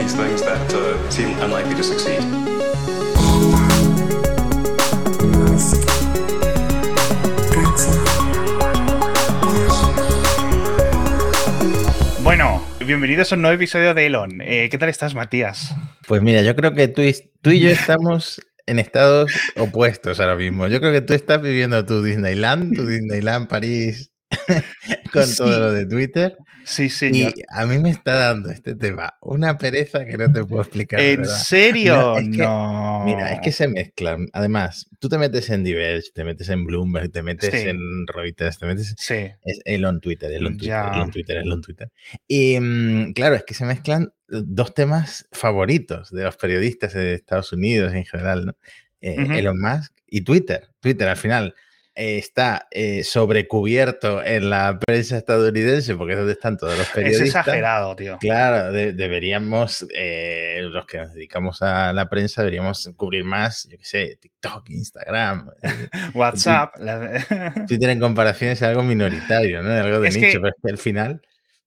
these things that uh, seem unlikely to succeed. Bueno, bienvenidos a un nuevo episodio de Elon. Eh, ¿Qué tal estás, Matías? Pues mira, yo creo que tú y, tú y yo estamos en estados opuestos ahora mismo. Yo creo que tú estás viviendo tu Disneyland, tu Disneyland París con Sí. todo lo de Twitter. Sí, Y señor. a mí me está dando este tema una pereza que no te puedo explicar. ¿En verdad. serio? No, es que- No. Mira, es que se mezclan. Además, tú te metes en Diverge, te metes en Bloomberg, te metes Sí. en Reuters, te metes Sí. Es Elon Twitter, Elon Twitter, Ya. Elon Twitter, Elon Twitter. Y mm, claro, es que se mezclan dos temas favoritos de los periodistas de Estados Unidos en general, ¿no? Eh. Elon Musk y Twitter. Twitter al final eh, está eh, sobrecubierto en la prensa estadounidense porque es donde están todos los Es periodistas. exagerado, tío. Claro, de- deberíamos, eh, los que nos dedicamos a la prensa, deberíamos cubrir más, yo qué sé, TikTok, Instagram, eh, WhatsApp. Twitter en comparación es algo minoritario, ¿no? Algo de Es nicho, que- pero es que al final.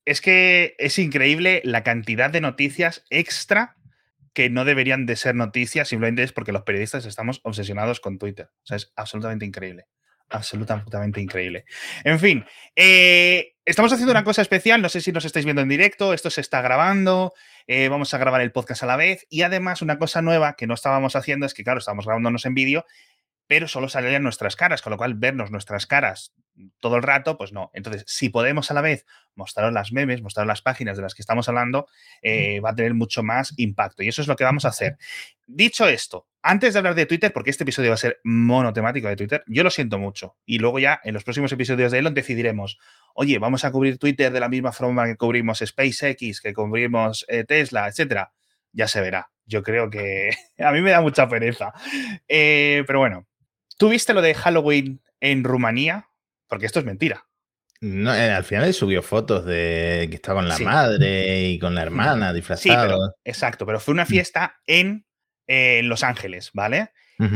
es que es increíble la cantidad de noticias extra que no deberían de ser noticias, simplemente es porque los periodistas estamos obsesionados con Twitter. O sea, es absolutamente increíble. Absolutamente increíble. En fin, eh, estamos haciendo una cosa especial, no sé si nos estáis viendo en directo, esto se está grabando, eh, vamos a grabar el podcast a la vez y además una cosa nueva que no estábamos haciendo es que, claro, estábamos grabándonos en vídeo, pero solo salían nuestras caras, con lo cual vernos nuestras caras todo el rato, pues no. Entonces, si podemos a la vez mostraros las memes, mostraros las páginas de las que estamos hablando, eh, va a tener mucho más impacto. Y eso es lo que vamos a hacer. Dicho esto, antes de hablar de Twitter, porque este episodio va a ser monotemático de Twitter, yo lo siento mucho. Y luego ya en los próximos episodios de Elon decidiremos, oye, vamos a cubrir Twitter de la misma forma que cubrimos SpaceX, que cubrimos eh, Tesla, etcétera. Ya se verá. Yo creo que a mí me da mucha pereza. Eh, pero bueno, ¿tú viste lo de Halloween en Rumanía? Porque esto es mentira. No, eh, al final subió fotos de que estaba con la Sí. madre y con la hermana Sí, disfrazado. pero, exacto, pero fue una fiesta en, eh, en Los Ángeles, ¿vale?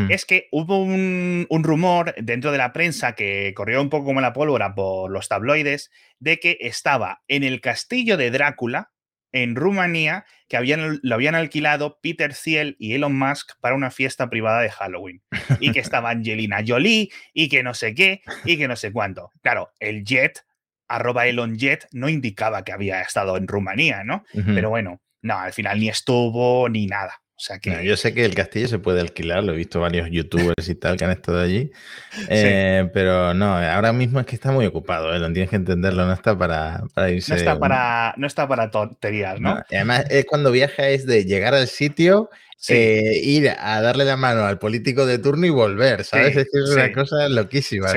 Es que hubo un, un rumor dentro de la prensa que corrió un poco como la pólvora por los tabloides de que estaba en el castillo de Drácula, en Rumanía, que habían, lo habían alquilado Peter Thiel y Elon Musk para una fiesta privada de Halloween. Y que estaba Angelina Jolie y que no sé qué y que no sé cuánto. Claro, el jet, arroba Elon Jet, no indicaba que había estado en Rumanía, ¿no? Pero bueno, no, al final ni estuvo ni nada. O sea que. No, yo sé que el castillo se puede alquilar, lo he visto varios youtubers y tal que han estado allí. Eh, Pero no, ahora mismo es que está muy ocupado, ¿eh? lo tienes que entenderlo, no está para, para irse. no está para, no está para tonterías, ¿no? No, y además, es cuando viaja es de llegar al sitio, Sí. eh, ir a darle la mano al político de turno y volver, ¿sabes? Sí, es que es una cosa loquísima.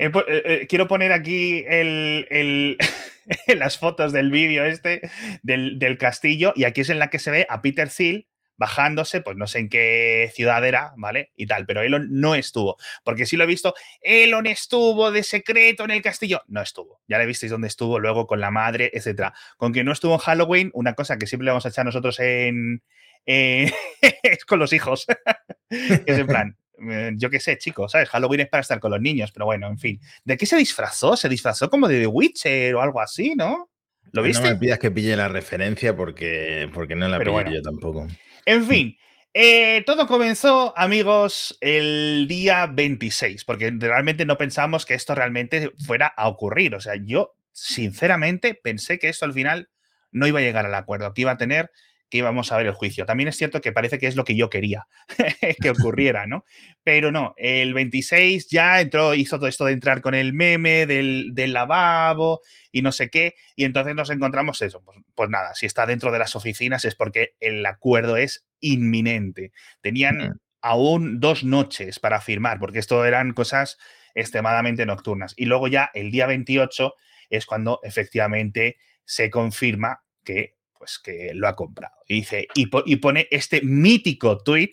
Eh, eh, quiero poner aquí las fotos del vídeo este del, castillo y aquí es en la que se ve a Peter Thiel bajándose, pues no sé en qué ciudad era, ¿vale? Y tal, pero Elon no estuvo, porque sí lo he visto, Elon estuvo de secreto en el castillo, no estuvo, ya le visteis dónde estuvo luego con la madre, etcétera. Con que no estuvo en Halloween, una cosa que siempre vamos a echar nosotros en... es con los hijos, es en plan, yo qué sé, chicos, ¿sabes? Halloween es para estar con los niños, pero bueno, en fin. ¿De qué se disfrazó? Se disfrazó como de The Witcher o algo así, ¿no? ¿Lo No viste? me pidas que pille la referencia porque, porque no la Pero pillo bueno. yo tampoco. En fin, eh, todo comenzó, amigos, el día 26, porque realmente no pensamos que esto realmente fuera a ocurrir. O sea, yo sinceramente pensé que esto al final no iba a llegar al acuerdo, que iba a tener que íbamos a ver el juicio. También es cierto que parece que es lo que yo quería que ocurriera, ¿no? Pero no, el 26 ya entró, hizo todo esto de entrar con el meme del, del lavabo y no sé qué, y entonces nos encontramos eso. Pues, pues nada, si está dentro de las oficinas es porque el acuerdo es inminente. Tenían aún dos noches para firmar, porque esto eran cosas extremadamente nocturnas. Y luego ya el día 28 es cuando efectivamente se confirma que pues que lo ha comprado. Y dice, y, po- y pone este mítico tweet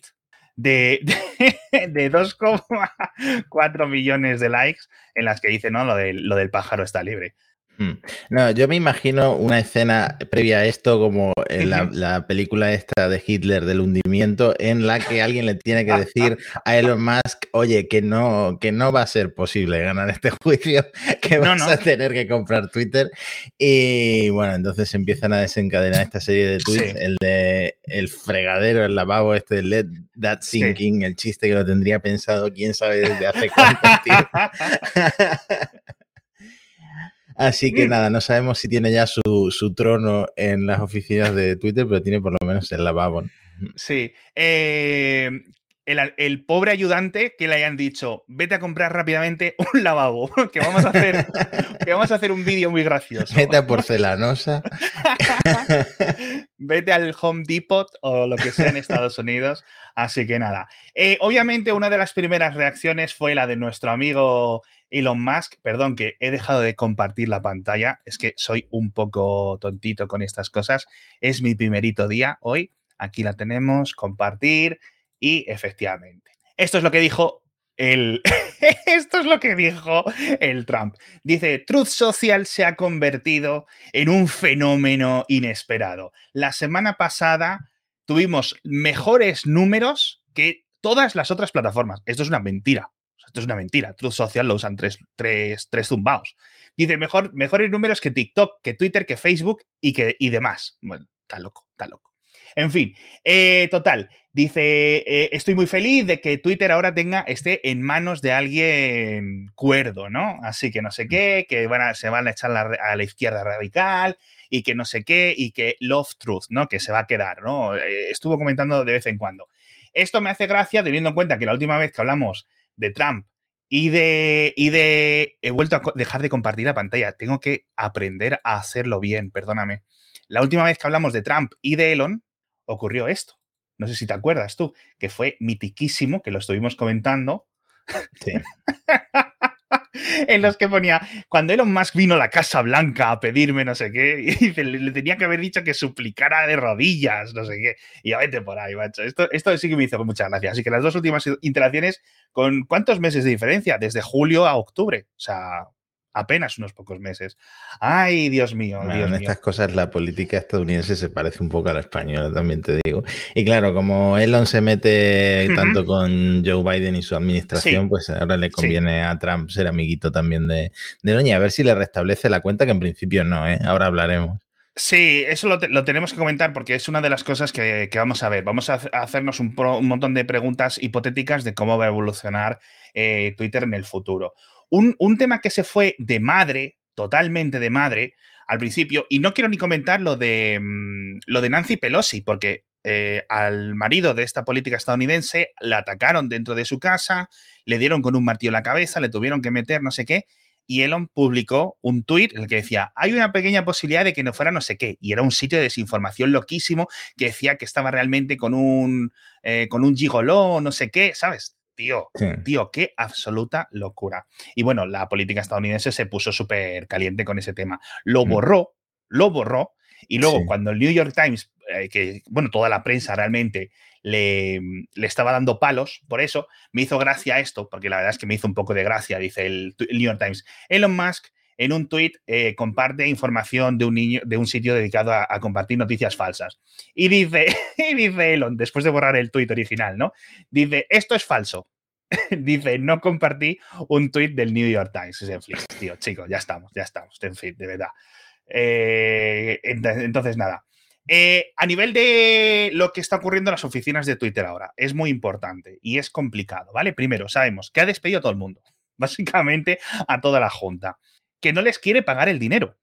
de, de, de 2,4 millones de likes en las que dice, no, lo del, lo del pájaro está libre. Hmm. No, yo me imagino una escena previa a esto como en la, película esta de Hitler del hundimiento en la que alguien le tiene que decir a Elon Musk, oye, que no, que no va a ser posible ganar este juicio, que vas a tener que comprar Twitter. Y bueno, entonces empiezan a desencadenar esta serie de tweets, el de el fregadero, el lavabo, este de Let That Sinking, el chiste que lo tendría pensado quién sabe desde hace cuánto tiempo. Así que nada, no sabemos si tiene ya su, trono en las oficinas de Twitter, pero tiene por lo menos el lavabo. Sí. Eh, el, pobre ayudante que le hayan dicho, vete a comprar rápidamente un lavabo, que vamos a hacer, que vamos a hacer un vídeo muy gracioso. Vete a porcelanosa. vete al Home Depot o lo que sea en Estados Unidos. Así que nada. Eh, obviamente, una de las primeras reacciones fue la de nuestro amigo Elon Musk, perdón que he dejado de compartir la pantalla, es que soy un poco tontito con estas cosas. Es mi primerito día hoy. Aquí la tenemos, compartir y efectivamente. Esto es lo que dijo el esto es lo que dijo el Trump. Dice, Truth Social se ha convertido en un fenómeno inesperado. La semana pasada tuvimos mejores números que todas las otras plataformas. Esto es una mentira. Esto es una mentira. Truth Social lo usan tres, tres, tres zumbaos. Dice mejor, mejores números que TikTok, que Twitter, que Facebook y, que, y demás. Bueno, está loco, está loco. En fin, eh, total. Dice, eh, estoy muy feliz de que Twitter ahora tenga, esté en manos de alguien cuerdo, ¿no? Así que no sé qué, que van a, se van a echar a la izquierda radical y que no sé qué, y que Love Truth, ¿no? Que se va a quedar, ¿no? Eh, estuvo comentando de vez en cuando. Esto me hace gracia teniendo en cuenta que la última vez que hablamos de Trump y de, y de... He vuelto a dejar de compartir la pantalla. Tengo que aprender a hacerlo bien, perdóname. La última vez que hablamos de Trump y de Elon, ocurrió esto. No sé si te acuerdas tú, que fue mitiquísimo, que lo estuvimos comentando. Sí. en los que ponía, cuando Elon Musk vino a la Casa Blanca a pedirme no sé qué, y le, tenía que haber dicho que suplicara de rodillas, no sé qué, y a vete por ahí, macho. Esto, esto sí que me hizo mucha gracia. Así que las dos últimas interacciones, ¿con cuántos meses de diferencia? Desde julio a octubre. O sea, apenas unos pocos meses. Ay, Dios mío. en estas cosas la política estadounidense se parece un poco a la española, también te digo. Y claro, como Elon se mete tanto con Joe Biden y su administración, pues ahora le conviene a Trump ser amiguito también de, de Doña, a ver si le restablece la cuenta, que en principio no, ¿eh? ahora hablaremos. Sí, eso lo, tenemos que comentar porque es una de las cosas que, vamos a ver. Vamos a, hacernos un, montón de preguntas hipotéticas de cómo va a evolucionar eh, Twitter en el futuro. Un, tema que se fue de madre, totalmente de madre, al principio, y no quiero ni comentar lo de, mm, lo de Nancy Pelosi, porque eh, al marido de esta política estadounidense la atacaron dentro de su casa, le dieron con un martillo en la cabeza, le tuvieron que meter no sé qué, y Elon publicó un tuit en el que decía, hay una pequeña posibilidad de que no fuera no sé qué, y era un sitio de desinformación loquísimo que decía que estaba realmente con un, eh, con un gigoló, no sé qué, ¿sabes? Tío, tío, qué absoluta locura. Y bueno, la política estadounidense se puso súper caliente con ese tema. Lo mm. borró, lo borró, y luego cuando el New York Times, eh, que bueno, toda la prensa realmente le, le, estaba dando palos por eso, me hizo gracia esto, porque la verdad es que me hizo un poco de gracia, dice el, New York Times. Elon Musk en un tuit eh, comparte información de un niño, de un sitio dedicado a, compartir noticias falsas. Y dice, y dice Elon, después de borrar el tuit original, ¿no? Dice, esto es falso. dice, no compartí un tuit del New York Times. Es en fin, tío, chicos, ya estamos, ya estamos, en fin, de verdad. Eh, entonces, nada. Eh, a nivel de lo que está ocurriendo en las oficinas de Twitter ahora, es muy importante y es complicado, ¿vale? Primero, sabemos que ha despedido a todo el mundo, básicamente a toda la junta que no les quiere pagar el dinero.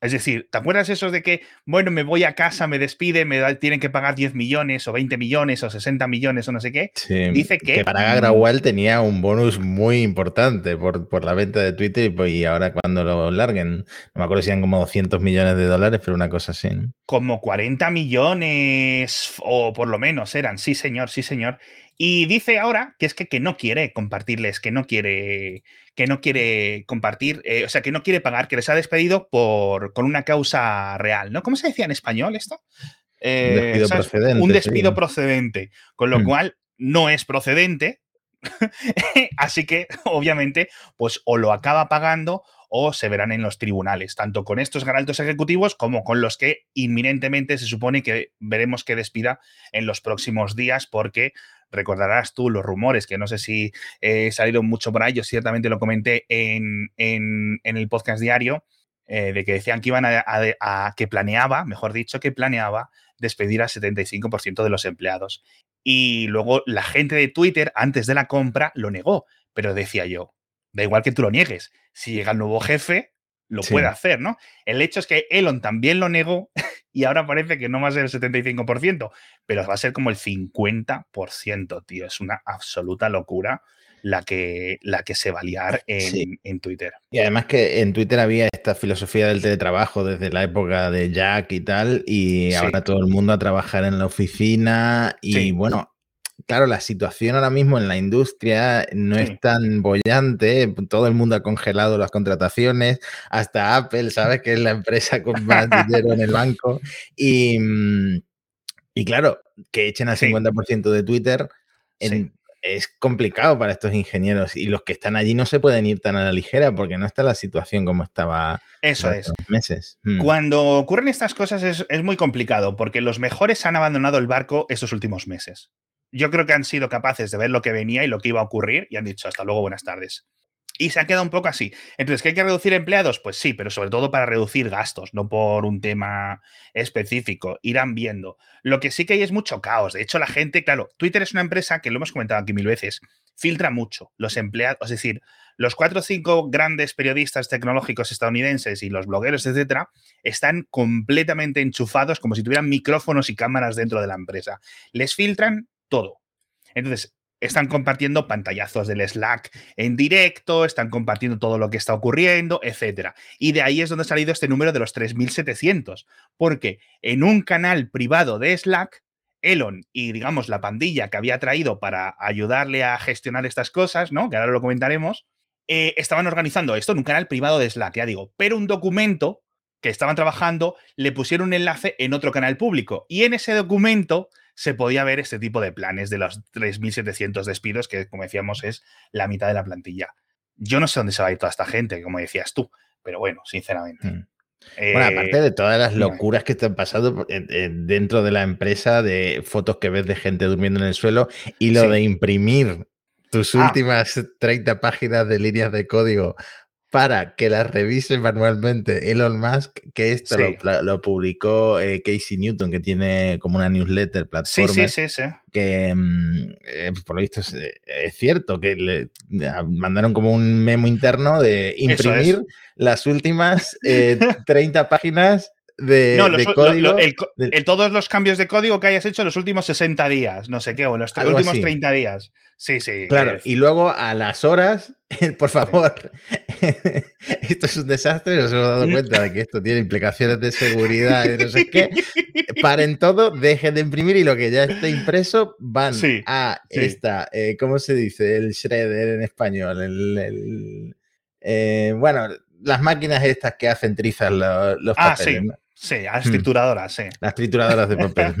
Es decir, ¿te acuerdas esos de que, bueno, me voy a casa, me despide, me tienen que pagar 10 millones o 20 millones o 60 millones o no sé qué? Dice que... Que para Grawal tenía un bonus muy importante por, la venta de Twitter y, ahora cuando lo larguen, no me acuerdo si eran como 200 millones de dólares, pero una cosa así. Como 40 millones o por lo menos eran, sí señor, sí señor. Y dice ahora que es que, que no quiere compartirles, que no quiere, que no quiere compartir, eh, o sea, que no quiere pagar, que les ha despedido por, con una causa real, ¿no? ¿Cómo se decía en español esto? un despido eh, procedente. Un despido procedente, con lo mm. cual no es procedente, así que obviamente, pues o lo acaba pagando o se verán en los tribunales, tanto con estos altos ejecutivos como con los que inminentemente se supone que veremos que despida en los próximos días, porque recordarás tú los rumores, que no sé si eh, salieron mucho por ahí, yo ciertamente lo comenté en, en, el podcast diario, eh, de que decían que iban a, que planeaba, mejor dicho, que planeaba despedir al 75% de los empleados. Y luego la gente de Twitter, antes de la compra, lo negó. Pero decía yo, da igual que tú lo niegues. Si llega el nuevo jefe, lo puede hacer, ¿no? El hecho es que Elon también lo negó y ahora parece que no va a ser el 75%, pero va a ser como el 50%, tío. Es una absoluta locura la que, la que se va a liar en, Twitter. Y además que en Twitter había esta filosofía del teletrabajo desde la época de Jack y tal, y ahora todo el mundo a trabajar en la oficina y bueno, claro, la situación ahora mismo en la industria no es tan bollante, todo el mundo ha congelado las contrataciones, hasta Apple, ¿sabes? Que es la empresa con más dinero en el banco. Y, mm, y claro, que echen al 50% de Twitter en, es complicado para estos ingenieros y los que están allí no se pueden ir tan a la ligera porque no está la situación como estaba Eso es. meses. Mm. Cuando ocurren estas cosas es, es, muy complicado porque los mejores han abandonado el barco estos últimos meses. Yo creo que han sido capaces de ver lo que venía y lo que iba a ocurrir y han dicho hasta luego, buenas tardes. Y se ha quedado un poco así. Entonces, ¿que hay que reducir empleados? Pues sí, pero sobre todo para reducir gastos, no por un tema específico. Irán viendo. Lo que sí que hay es mucho caos. De hecho, la gente, claro, Twitter es una empresa que lo hemos comentado aquí mil veces, filtra mucho los empleados, es decir, los cuatro o cinco grandes periodistas tecnológicos estadounidenses y los blogueros, etcétera, están completamente enchufados como si tuvieran micrófonos y cámaras dentro de la empresa. Les filtran todo. Entonces, están compartiendo pantallazos del Slack en directo, están compartiendo todo lo que está ocurriendo, etc. Y de ahí es donde ha salido este número de los 3.700, porque en un canal privado de Slack, Elon y, digamos, la pandilla que había traído para ayudarle a gestionar estas cosas, ¿no? Que ahora lo comentaremos, eh, estaban organizando esto en un canal privado de Slack, ya digo, pero un documento que estaban trabajando le pusieron un enlace en otro canal público y en ese documento se podía ver este tipo de planes de los 3.700 despidos, que como decíamos es la mitad de la plantilla. Yo no sé dónde se va a ir toda esta gente, como decías tú, pero bueno, sinceramente. Hmm. bueno, aparte eh, de todas las locuras que están pasando dentro de la empresa, de fotos que ves de gente durmiendo en el suelo y lo de imprimir tus ah. últimas 30 páginas de líneas de código para que las revise manualmente Elon Musk, que esto lo, publicó eh, Casey Newton, que tiene como una newsletter plataforma. Sí, sí, sí, Que mm, eh, por lo visto es, cierto, que le mandaron como un memo interno de imprimir las últimas 30 eh, páginas de, código. todos los cambios de código que hayas hecho en los últimos 60 días, no sé qué, o en los últimos 30 días. Sí, sí. Claro, y luego a las horas, por favor, esto es un desastre, no se hemos dado cuenta de que esto tiene implicaciones de seguridad y no sé qué. Paren todo, dejen de imprimir y lo que ya está impreso van a esta, eh, ¿cómo se dice? El shredder en español. El, eh, bueno, las máquinas estas que hacen trizas los, ah, papeles. Sí, las mm. trituradoras, sí. Las trituradoras de papel.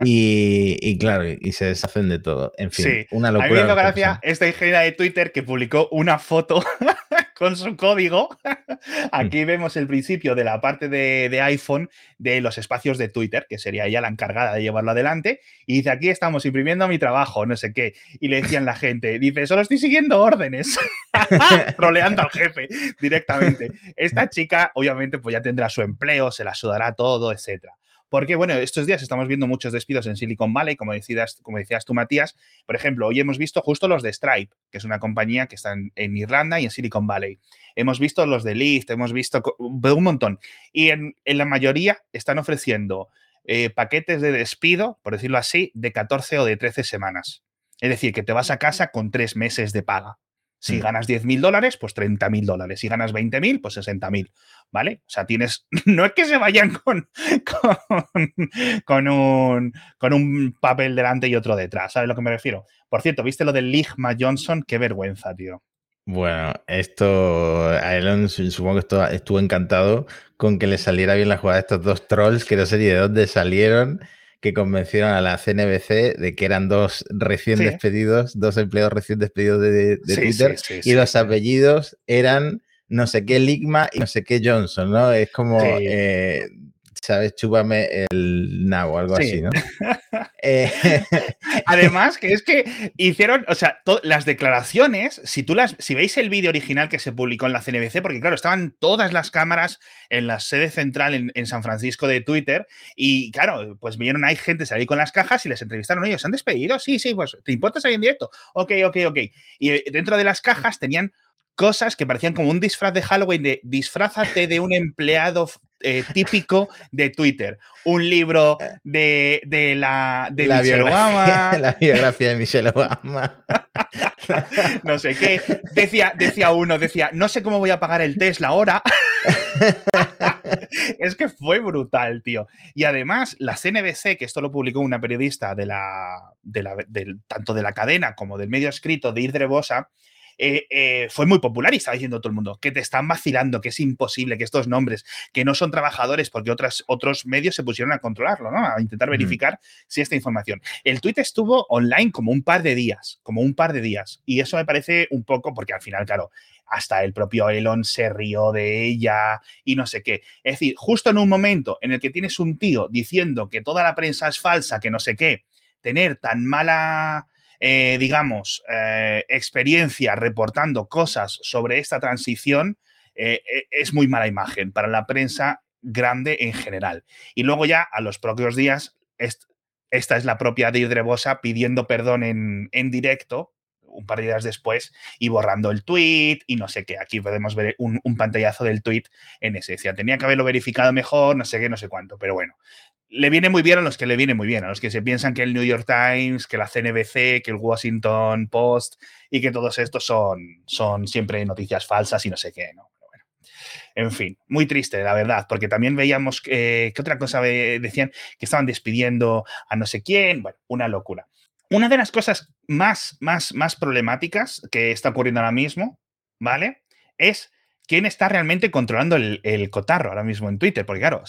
Mm. y, claro, y se deshacen de todo. En fin, una locura. A mí me gracia esta ingeniera de Twitter que publicó una foto con su código. Aquí vemos el principio de la parte de, iPhone de los espacios de Twitter, que sería ella la encargada de llevarlo adelante. Y dice, aquí estamos imprimiendo mi trabajo, no sé qué. Y le decían la gente, dice, solo estoy siguiendo órdenes. Troleando al jefe directamente. Esta chica, obviamente, pues ya tendrá su empleo, se la sudará todo, etcétera. Porque, bueno, estos días estamos viendo muchos despidos en Silicon Valley, como decías, como decías tú, Matías. Por ejemplo, hoy hemos visto justo los de Stripe, que es una compañía que está en, Irlanda y en Silicon Valley. Hemos visto los de Lyft, hemos visto un montón. Y en, la mayoría están ofreciendo eh, paquetes de despido, por decirlo así, de 14 o de 13 semanas. Es decir, que te vas a casa con tres meses de paga. Si mm. ganas 10.000 dólares, pues 30.000 dólares. Si ganas 20.000, pues 60.000. ¿Vale? O sea, tienes. No es que se vayan con, con, un, con un papel delante y otro detrás. ¿Sabes a lo que me refiero? Por cierto, ¿viste lo del Ligma Johnson? Qué vergüenza, tío. Bueno, esto, a Elon supongo que estuvo encantado con que le saliera bien la jugada de estos dos trolls, que no sé ni de dónde salieron que convencieron a la CNBC de que eran dos recién despedidos, dos empleados recién despedidos de, Twitter, y los apellidos eran no sé qué Ligma y no sé qué Johnson, ¿no? Es como, eh, ¿sabes? Chúpame el nabo, algo así, ¿no? Eh, Además, que es que hicieron, o sea, las declaraciones, si tú las, si veis el vídeo original que se publicó en la CNBC, porque claro, estaban todas las cámaras en la sede central en, San Francisco de Twitter, y claro, pues vieron ahí gente salir con las cajas y les entrevistaron, ellos, ¿se han despedido? Sí, sí, pues, ¿te importa salir en directo? Ok, ok, ok. Y dentro de las cajas tenían cosas que parecían como un disfraz de Halloween de disfrázate de un empleado eh, típico de Twitter. Un libro de, la, de la Michelle biografía, Obama. La biografía de Michelle Obama. no sé qué. Decía, decía uno, decía, no sé cómo voy a pagar el Tesla ahora. es que fue brutal, tío. Y además, la CNBC, que esto lo publicó una periodista de la, de la tanto de la cadena como del medio escrito de Irdre Bosa, eh, eh, fue muy popular y estaba diciendo todo el mundo que te están vacilando, que es imposible, que estos nombres, que no son trabajadores, porque otras, otros medios se pusieron a controlarlo, ¿no? A intentar verificar si esta información. El tweet estuvo online como un par de días, como un par de días. Y eso me parece un poco, porque al final, claro, hasta el propio Elon se rió de ella y no sé qué. Es decir, justo en un momento en el que tienes un tío diciendo que toda la prensa es falsa, que no sé qué, tener tan mala eh, digamos, eh, experiencia reportando cosas sobre esta transición, eh, es muy mala imagen para la prensa grande en general. Y luego ya a los propios días, esta es la propia Deirdre Bosa pidiendo perdón en, en directo un par de días después y borrando el tweet y no sé qué. Aquí podemos ver un, pantallazo del tweet en ese. Decía, tenía que haberlo verificado mejor, no sé qué, no sé cuánto, pero bueno le viene muy bien a los que le viene muy bien, a los que se piensan que el New York Times, que la CNBC, que el Washington Post y que todos estos son, son siempre noticias falsas y no sé qué, ¿no? en fin, muy triste, la verdad, porque también veíamos que, otra cosa decían que estaban despidiendo a no sé quién, bueno, una locura. Una de las cosas más, más, más problemáticas que está ocurriendo ahora mismo, ¿vale? Es quién está realmente controlando el, cotarro ahora mismo en Twitter. Porque claro,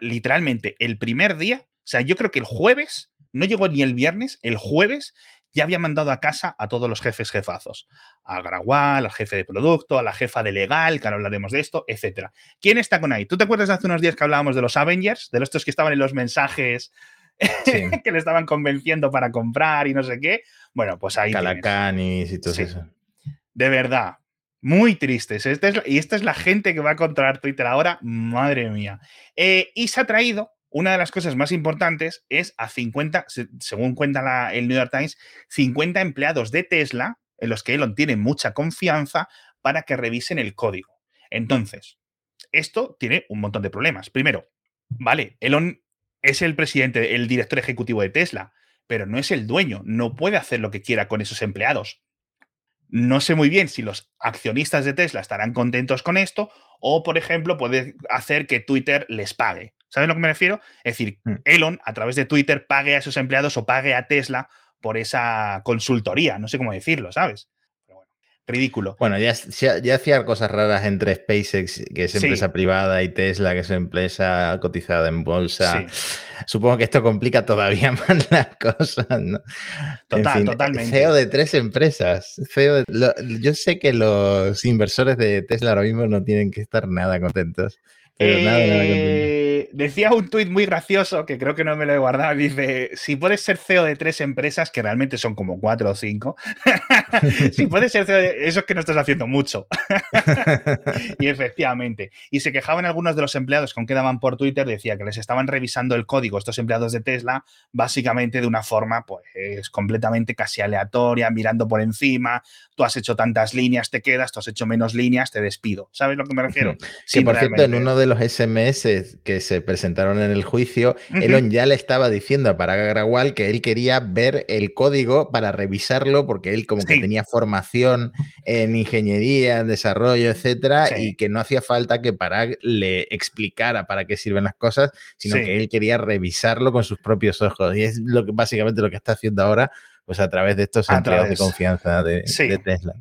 literalmente el primer día, o sea, yo creo que el jueves, no llegó ni el viernes, el jueves ya había mandado a casa a todos los jefes jefazos. A Gragual, al jefe de producto, a la jefa de legal, que ahora hablaremos de esto, etc. ¿Quién está con ahí? ¿Tú te acuerdas de hace unos días que hablábamos de los Avengers? De los que estaban en los mensajes que le estaban convenciendo para comprar y no sé qué. Bueno, pues ahí. Calacanis y todo eso. De verdad, muy tristes. y esta es la gente que va a controlar Twitter ahora. Madre mía. Eh, y se ha traído, una de las cosas más importantes es a 50, según cuenta el New York Times, 50 empleados de Tesla, en los que Elon tiene mucha confianza, para que revisen el código. Entonces, esto tiene un montón de problemas. Primero, vale, Elon es el presidente, el director ejecutivo de Tesla, pero no es el dueño, no puede hacer lo que quiera con esos empleados. No sé muy bien si los accionistas de Tesla estarán contentos con esto o, por ejemplo, puede hacer que Twitter les pague. ¿Sabes a lo que me refiero? Es decir, mm. Elon a través de Twitter pague a esos empleados o pague a Tesla por esa consultoría. No sé cómo decirlo, ¿sabes? Ridículo. Bueno, ya, ya, hacía cosas raras entre SpaceX, que es empresa privada, y Tesla, que es empresa cotizada en bolsa. Supongo que esto complica todavía más las cosas, ¿no? Total, totalmente. CEO de tres empresas. yo sé que los inversores de Tesla ahora mismo no tienen que estar nada contentos. Contentos decía un tuit muy gracioso que creo que no me lo he guardado. Dice: Si puedes ser CEO de tres empresas, que realmente son como cuatro o cinco, si puedes ser CEO de. Eso es que no estás haciendo mucho. y efectivamente. Y se quejaban algunos de los empleados con que daban por Twitter, decía que les estaban revisando el código estos empleados de Tesla, básicamente de una forma, pues, completamente casi aleatoria, mirando por encima. Tú has hecho tantas líneas, te quedas, tú has hecho menos líneas, te despido. ¿Sabes a lo que me refiero? Sí, por cierto, en uno de los SMS que se presentaron en el juicio, Elon ya le estaba diciendo a Parag Agrawal que él quería ver el código para revisarlo porque él como que tenía formación en ingeniería, en desarrollo, etcétera, y que no hacía falta que Parag le explicara para qué sirven las cosas, sino que él quería revisarlo con sus propios ojos. Y es lo que básicamente lo que está haciendo ahora, pues a través de estos empleados de confianza de, de Tesla.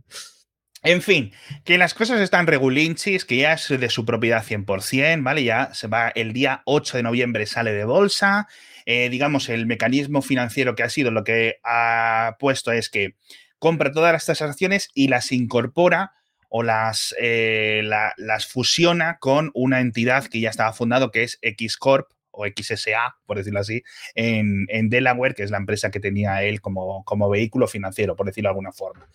En fin, que las cosas están regulinchis, que ya es de su propiedad 100%, ¿vale? Ya se va el día 8 de noviembre, sale de bolsa. Eh, digamos, el mecanismo financiero que ha sido lo que ha puesto es que compra todas estas acciones y las incorpora o las, eh, las fusiona con una entidad que ya estaba fundado, que es X Corp o XSA, por decirlo así, en, Delaware, que es la empresa que tenía él como, como vehículo financiero, por decirlo de alguna forma.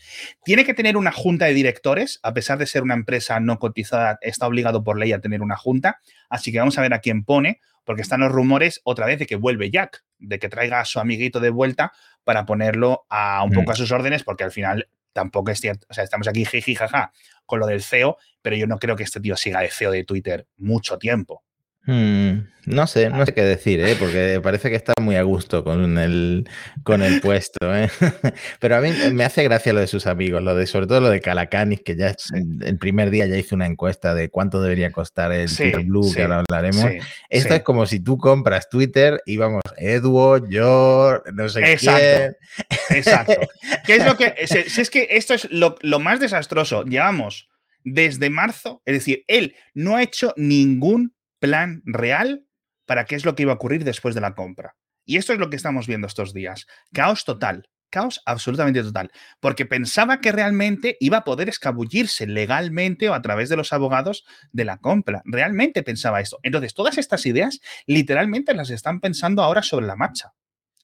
Tiene que tener una junta de directores, a pesar de ser una empresa no cotizada, está obligado por ley a tener una junta, así que vamos a ver a quién pone, porque están los rumores otra vez de que vuelve Jack, de que traiga a su amiguito de vuelta para ponerlo a un poco mm. a sus órdenes, porque al final tampoco es cierto, o sea, estamos aquí jiji jaja con lo del CEO, pero yo no creo que este tío siga de CEO de Twitter mucho tiempo. Hmm, no sé, no sé qué decir, ¿eh? porque parece que está muy a gusto con el, con el puesto. ¿eh? Pero a mí me hace gracia lo de sus amigos, lo de, sobre todo lo de Calacanis, que ya el primer día ya hizo una encuesta de cuánto debería costar el Twitter Blue, que ahora hablaremos. Esto es como si tú compras Twitter y vamos, Edward, yo, no sé Exacto. Exacto. ¿Qué es lo que, si, es que esto es lo, lo más desastroso, llevamos desde marzo, es decir, él no ha hecho ningún plan real para qué es lo que iba a ocurrir después de la compra. Y esto es lo que estamos viendo estos días. Caos total. Caos absolutamente total. Porque pensaba que realmente iba a poder escabullirse legalmente o a través de los abogados de la compra. Realmente pensaba esto. Entonces, todas estas ideas literalmente las están pensando ahora sobre la marcha.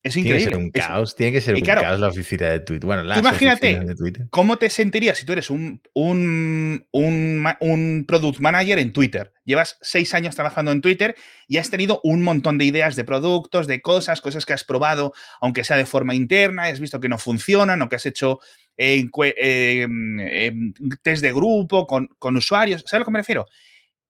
Es increíble. Tiene que ser un caos, tiene que ser un caos la oficina de Twitter. Bueno, las imagínate de Twitter. cómo te sentirías si tú eres un, un, un, un, product manager en Twitter. Llevas seis años trabajando en Twitter y has tenido un montón de ideas de productos, de cosas, cosas que has probado, aunque sea de forma interna, has visto que no funcionan o que has hecho eh, eh, em, test de grupo con, con usuarios. ¿Sabes a lo que me refiero?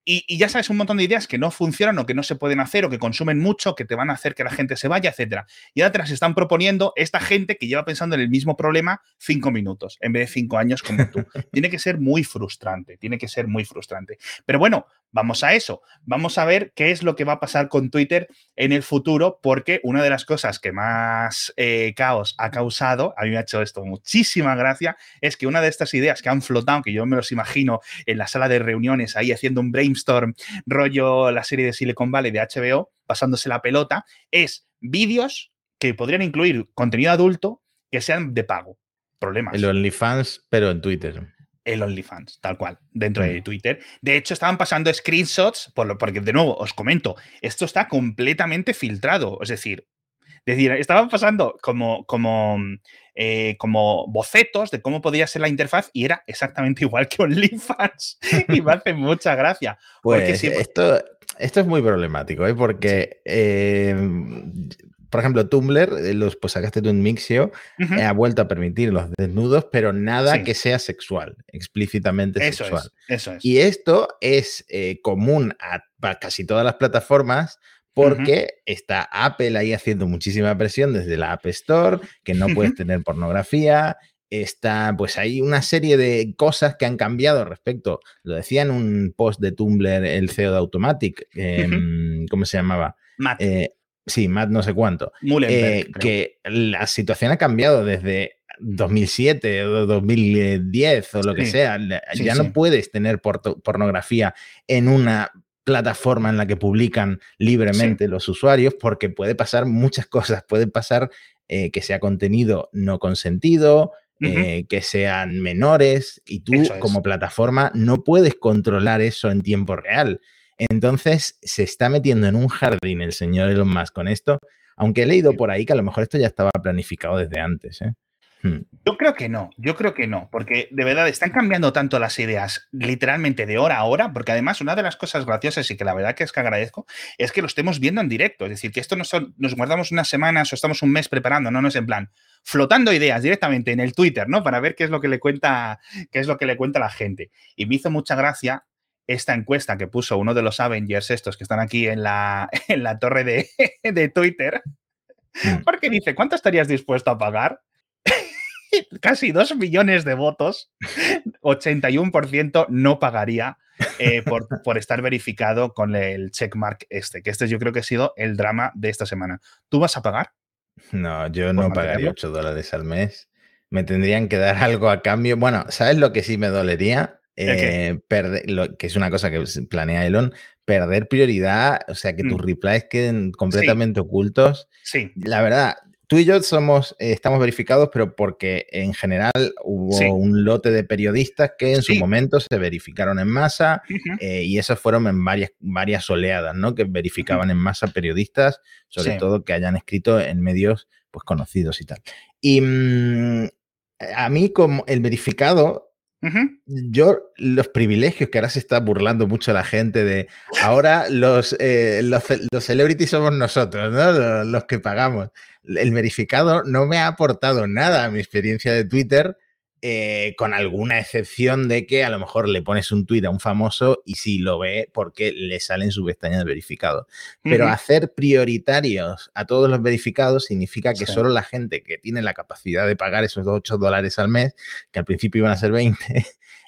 Y, ya sabes un montón de ideas que no funcionan o que no se pueden hacer o que consumen mucho, que te van a hacer que la gente se vaya, etcétera. Y ahora te las están proponiendo esta gente que lleva pensando en el mismo problema cinco minutos en vez de cinco años como tú. tiene que ser muy frustrante, tiene que ser muy frustrante. Pero bueno, vamos a eso. Vamos a ver qué es lo que va a pasar con Twitter en el futuro, porque una de las cosas que más eh, caos ha causado, a mí me ha hecho esto muchísima gracia, es que una de estas ideas que han flotado, que yo me los imagino en la sala de reuniones ahí haciendo un Storm, rollo la serie de Silicon Valley de HBO, pasándose la pelota, es vídeos que podrían incluir contenido adulto que sean de pago. Problemas. El OnlyFans, pero en Twitter. El OnlyFans, tal cual, dentro de mm. Twitter. De hecho, estaban pasando screenshots, por porque de nuevo, os comento, esto está completamente filtrado. Es decir, decir, estaban pasando como, como eh, como bocetos de cómo podía ser la interfaz y era exactamente igual que OnlyFans. y me hace mucha gracia. Pues esto, esto es muy problemático, ¿eh? porque, em, por ejemplo, Tumblr, eh, los, pues sacaste tú un Mixio, ha vuelto a permitir los desnudos, pero nada que sea sexual, explícitamente sexual. eso es. Y esto es común a, casi todas las plataformas porque está Apple ahí haciendo muchísima presión desde la App Store, que no puedes tener pornografía. Está, pues hay una serie de cosas que han cambiado respecto. Lo decía en un post de Tumblr el CEO de Automatic, em, ¿cómo se llamaba? Matt. Eh, sí, Matt no sé cuánto. Eh, que la situación ha cambiado desde 2007 o 2010 o lo que sea. ya no puedes tener pornografía en una plataforma en la que publican libremente los usuarios, porque puede pasar muchas cosas. Puede pasar eh, que sea contenido no consentido, eh, que sean menores, y tú como plataforma no puedes controlar eso en tiempo real. Entonces se está metiendo en un jardín el señor Elon Musk con esto, aunque he leído por ahí que a lo mejor esto ya estaba planificado desde antes. ¿eh? Hmm. Yo creo que no, yo creo que no, porque de verdad están cambiando tanto las ideas literalmente de hora a hora, porque además una de las cosas graciosas y que la verdad que es que agradezco es que lo estemos viendo en directo, es decir, que esto no son, nos guardamos unas semanas o estamos un mes preparando, no, no es en plan flotando ideas directamente en el Twitter, ¿no? Para ver qué es lo que le cuenta, qué es lo que le cuenta la gente. Y me hizo mucha gracia esta encuesta que puso uno de los Avengers estos que están aquí en la, en la torre de, de Twitter, hmm. porque dice, ¿cuánto estarías dispuesto a pagar? casi 2 millones de votos, 81% no pagaría eh, por, estar verificado con el checkmark este, que este yo creo que ha sido el drama de esta semana. ¿Tú vas a pagar? No, yo no pagaría 8 dólares al mes. Me tendrían que dar algo a cambio. Bueno, ¿sabes lo que sí me dolería? Eh, perder, lo, que es una cosa que planea Elon, perder prioridad, o sea, que tus mm. replies queden completamente ocultos. Sí. La verdad, tú y yo somos, eh, estamos verificados, pero porque en general hubo un lote de periodistas que en su momento se verificaron en masa eh, y esos fueron en varias, varias oleadas, ¿no? Que verificaban en masa periodistas, sobre todo que hayan escrito en medios pues conocidos y tal. Y mm, a mí como el verificado yo, los privilegios que ahora se está burlando mucho la gente de ahora los, eh, los, celebrities somos nosotros, ¿no? Los, que pagamos. El verificado no me ha aportado nada a mi experiencia de Twitter eh, con alguna excepción de que a lo mejor le pones un tuit a un famoso y si lo ve porque le sale en su pestaña de verificado. Pero hacer prioritarios a todos los verificados significa que solo la gente que tiene la capacidad de pagar esos 8 dólares al mes, que al principio iban a ser 20,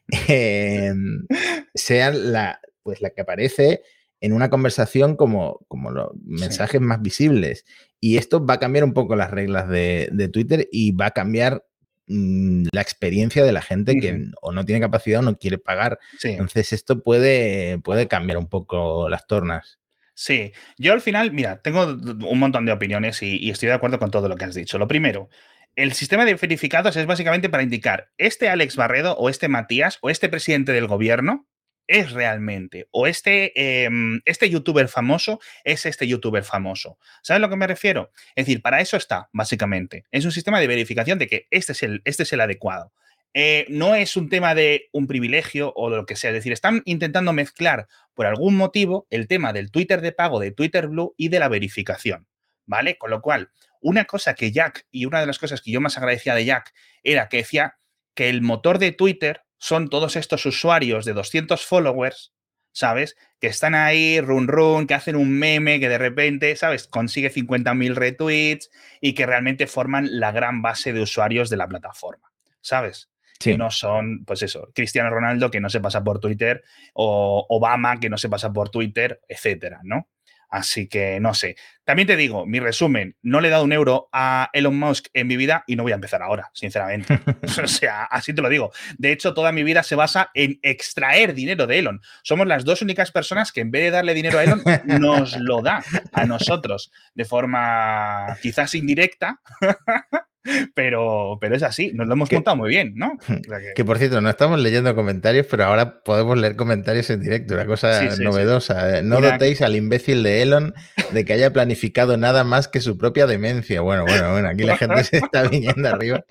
em, sean la, pues la que aparece en una conversación como, como los mensajes más visibles. Y esto va a cambiar un poco las reglas de, de Twitter y va a cambiar la experiencia de la gente que o no tiene capacidad o no quiere pagar. Entonces esto puede, puede cambiar un poco las tornas. Sí, yo al final, mira, tengo un montón de opiniones y, y, estoy de acuerdo con todo lo que has dicho. Lo primero, el sistema de verificados es básicamente para indicar este Alex Barredo o este Matías o este presidente del gobierno es realmente, o este, em, este youtuber famoso es este youtuber famoso. ¿Sabes a lo que me refiero? Es decir, para eso está, básicamente. Es un sistema de verificación de que este es el, este es el adecuado. Eh, no es un tema de un privilegio o lo que sea. Es decir, están intentando mezclar por algún motivo el tema del Twitter de pago, de Twitter Blue y de la verificación. ¿Vale? Con lo cual, una cosa que Jack, y una de las cosas que yo más agradecía de Jack, era que decía que el motor de Twitter son todos estos usuarios de 200 followers, ¿sabes? Que están ahí, run run, que hacen un meme que de repente, ¿sabes? Consigue 50.000 retweets y que realmente forman la gran base de usuarios de la plataforma, ¿sabes? Que no son, pues eso, Cristiano Ronaldo que no se pasa por Twitter o Obama que no se pasa por Twitter, etcétera, ¿no? Así que no sé. También te digo, mi resumen, no le he dado un euro a Elon Musk en mi vida y no voy a empezar ahora, sinceramente. o sea, así te lo digo. De hecho, toda mi vida se basa en extraer dinero de Elon. Somos las dos únicas personas que en vez de darle dinero a Elon, nos lo da a nosotros de forma quizás indirecta. Pero, pero es así, nos lo hemos contado muy bien, ¿no? que... por cierto, no estamos leyendo comentarios, pero ahora podemos leer comentarios en directo, una cosa novedosa. ¿eh? No dotéis al imbécil de Elon de que haya planificado nada más que su propia demencia. Bueno, bueno, bueno, aquí la gente se está viniendo arriba.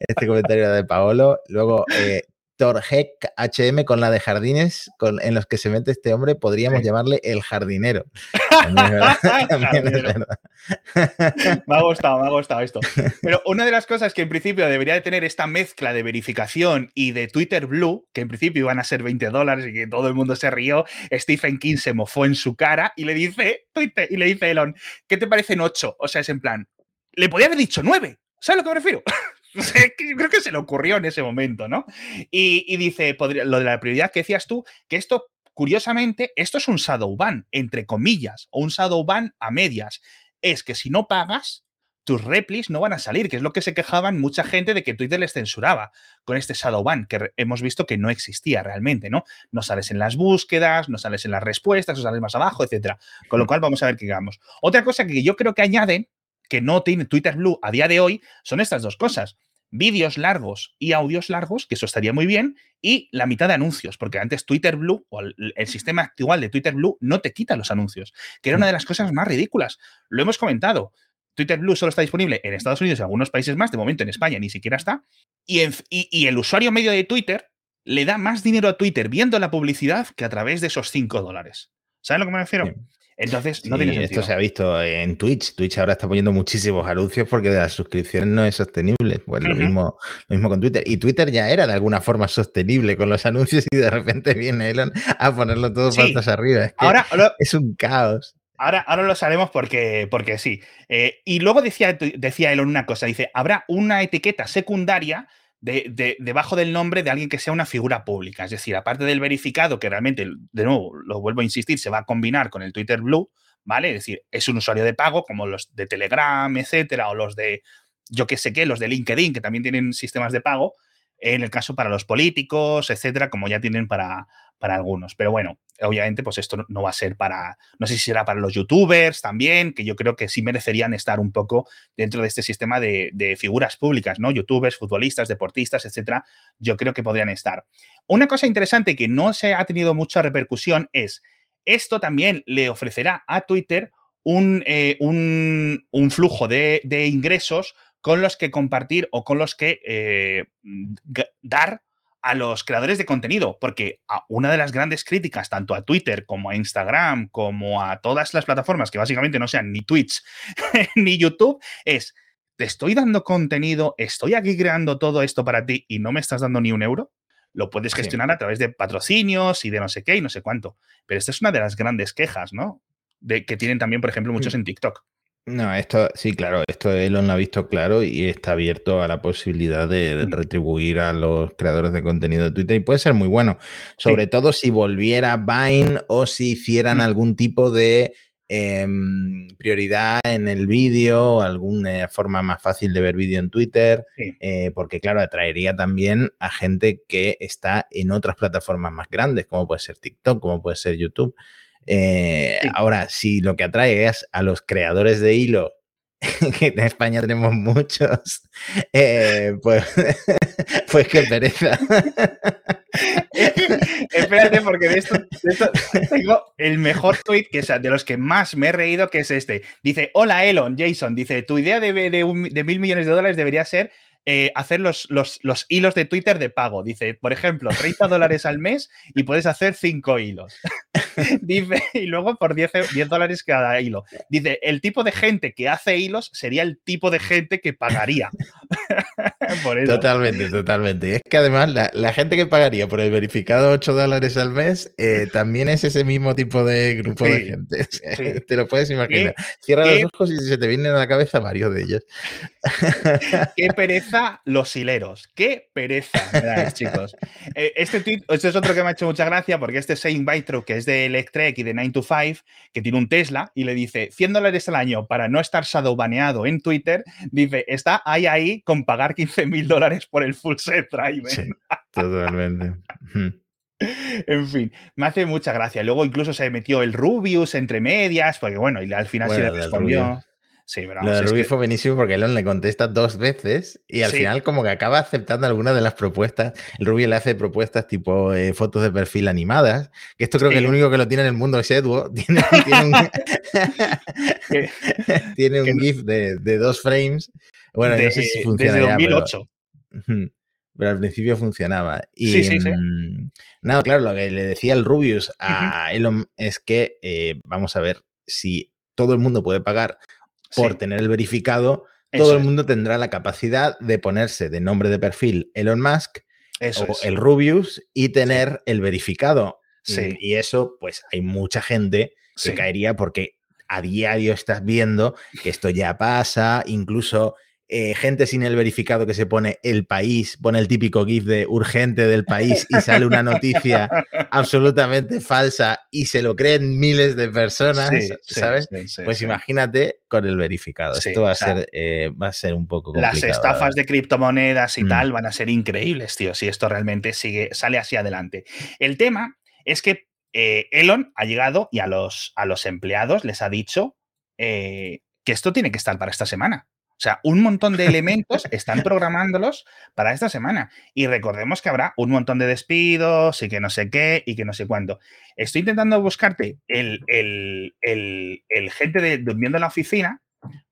Este comentario de Paolo. Luego, eh, Torhek HM con la de jardines con, en los que se mete este hombre, podríamos llamarle el jardinero. me ha gustado, me ha gustado esto. Pero una de las cosas que en principio debería de tener esta mezcla de verificación y de Twitter Blue, que en principio iban a ser 20 dólares y que todo el mundo se rió, Stephen King se mofó en su cara y le dice, Twitter, y le dice Elon, ¿qué te parecen 8? O sea, es en plan, le podía haber dicho 9. ¿Sabes a lo que me refiero? Creo que se le ocurrió en ese momento, ¿no? Y, dice, lo de la prioridad que decías tú, que esto, curiosamente, esto es un shadow ban, entre comillas, o un shadow ban a medias. Es que si no pagas, tus replis no van a salir, que es lo que se quejaban mucha gente de que Twitter les censuraba con este shadow ban, que hemos visto que no existía realmente, ¿no? No sales en las búsquedas, no sales en las respuestas, no sales más abajo, etcétera. Con lo cual vamos a ver qué digamos. Otra cosa que yo creo que añaden que no tiene Twitter Blue a día de hoy son estas dos cosas. Vídeos largos y audios largos, que eso estaría muy bien, y la mitad de anuncios, porque antes Twitter Blue o el, sistema actual de Twitter Blue no te quita los anuncios, que era una de las cosas más ridículas. Lo hemos comentado. Twitter Blue solo está disponible en Estados Unidos y algunos países más, de momento en España ni siquiera está. Y, y, el usuario medio de Twitter le da más dinero a Twitter viendo la publicidad que a través de esos 5 dólares. ¿Sabes a lo que me refiero? Entonces, no tiene Esto se ha visto en Twitch. Twitch ahora está poniendo muchísimos anuncios porque la suscripción no es sostenible. Pues lo, mismo, lo mismo con Twitter. Y Twitter ya era de alguna forma sostenible con los anuncios y de repente viene Elon a ponerlo todo sí. arriba. Es ahora es un caos. Ahora, ahora lo sabemos porque, porque sí. Eh, y luego decía, decía Elon una cosa, dice, habrá una etiqueta secundaria de, debajo del nombre de alguien que sea una figura pública. Es decir, aparte del verificado, que realmente, de nuevo, lo vuelvo a insistir, se va a combinar con el Twitter Blue, ¿vale? Es decir, es un usuario de pago, como los de Telegram, etcétera, o los de, yo qué sé qué, los de LinkedIn, que también tienen sistemas de pago. En el caso para los políticos, etcétera, como ya tienen para, para algunos. Pero bueno, obviamente, pues esto no va a ser para, no sé si será para los youtubers también, que yo creo que sí merecerían estar un poco dentro de este sistema de, figuras públicas, ¿no? Youtubers, futbolistas, deportistas, etcétera, yo creo que podrían estar. Una cosa interesante que no se ha tenido mucha repercusión es, esto también le ofrecerá a Twitter un, eh, un, flujo de, ingresos con los que compartir o con los que eh, dar a los creadores de contenido, porque una de las grandes críticas, tanto a Twitter como a Instagram, como a todas las plataformas que básicamente no sean ni Twitch ni YouTube, es, te estoy dando contenido, estoy aquí creando todo esto para ti y no me estás dando ni un euro. Lo puedes gestionar a través de patrocinios y de no sé qué y no sé cuánto. Pero esta es una de las grandes quejas, ¿no? De, que tienen también, por ejemplo, muchos en TikTok. No, esto sí, claro, esto Elon lo ha visto claro y está abierto a la posibilidad de retribuir a los creadores de contenido de Twitter y puede ser muy bueno, sobre todo si volviera Vine o si hicieran algún tipo de em, prioridad en el vídeo alguna forma más fácil de ver vídeo en Twitter, eh, porque claro, atraería también a gente que está en otras plataformas más grandes, como puede ser TikTok, como puede ser YouTube. Eh, ahora, si lo que atrae es a los creadores de hilo, que en España tenemos muchos, eh, pues, pues qué pereza. Espérate, porque de esto, tengo el mejor tweet que de los que más me he reído, que es este. Dice: Hola Elon, Jason. Dice: Tu idea de, de, de mil millones de dólares debería ser eh, hacer los, los, hilos de Twitter de pago. Dice, por ejemplo, 30 dólares al mes y puedes hacer 5 hilos. Dice, y luego por 10, 10 dólares cada hilo. Dice, el tipo de gente que hace hilos sería el tipo de gente que pagaría. Totalmente, totalmente. Es que además la, gente que pagaría por el verificado 8 dólares al mes eh, también es ese mismo tipo de grupo de gente. Te lo puedes imaginar. Cierra los ojos y se te vienen a la cabeza varios de ellos. Qué pereza los hileros. Qué pereza, chicos. Eh, este tweet, este es otro que me ha hecho mucha gracia porque este Saint Bytro, que es de Electrek y de 9 to 5, que tiene un Tesla y le dice 100 dólares al año para no estar shadowbaneado en Twitter, dice, está ahí ahí con pagar 15 mil dólares por el full set drive. totalmente. En fin, me hace mucha gracia. Luego incluso se metió el Rubius entre medias, porque bueno, y al final se le respondió. Sí, pero Lo de Rubius fue buenísimo porque Elon le contesta dos veces y al final como que acaba aceptando algunas de las propuestas. El Rubio le hace propuestas tipo eh, fotos de perfil animadas, que esto creo que el único que lo tiene en el mundo es Edwo. Tiene, un, GIF de, dos frames. Bueno, no sé si funciona. Desde 2008 pero al principio funcionaba. Y sí, sí, sí. Mm, nada, claro, lo que le decía el Rubius a Elon es que, eh, vamos a ver, si todo el mundo puede pagar por tener el verificado, todo el mundo tendrá la capacidad de ponerse de nombre de perfil Elon Musk o el Rubius y tener el verificado. Y eso, pues hay mucha gente que caería porque a diario estás viendo que esto ya pasa, incluso eh, gente sin el verificado que se pone el país, pone el típico GIF de urgente del país y sale una noticia absolutamente falsa y se lo creen miles de personas, ¿sabes? pues imagínate con el verificado. Esto va a, ser, eh, va a ser un poco complicado. Las estafas de criptomonedas y mm. tal van a ser increíbles, tío, si esto realmente sigue, sale hacia adelante. El tema es que eh, Elon ha llegado y a los, a los empleados les ha dicho que esto tiene que estar para esta semana. O sea, un montón de elementos están programándolos para esta semana. Y recordemos que habrá un montón de despidos y que no sé qué y que no sé cuánto. Estoy intentando buscarte el, gente de, durmiendo en la oficina,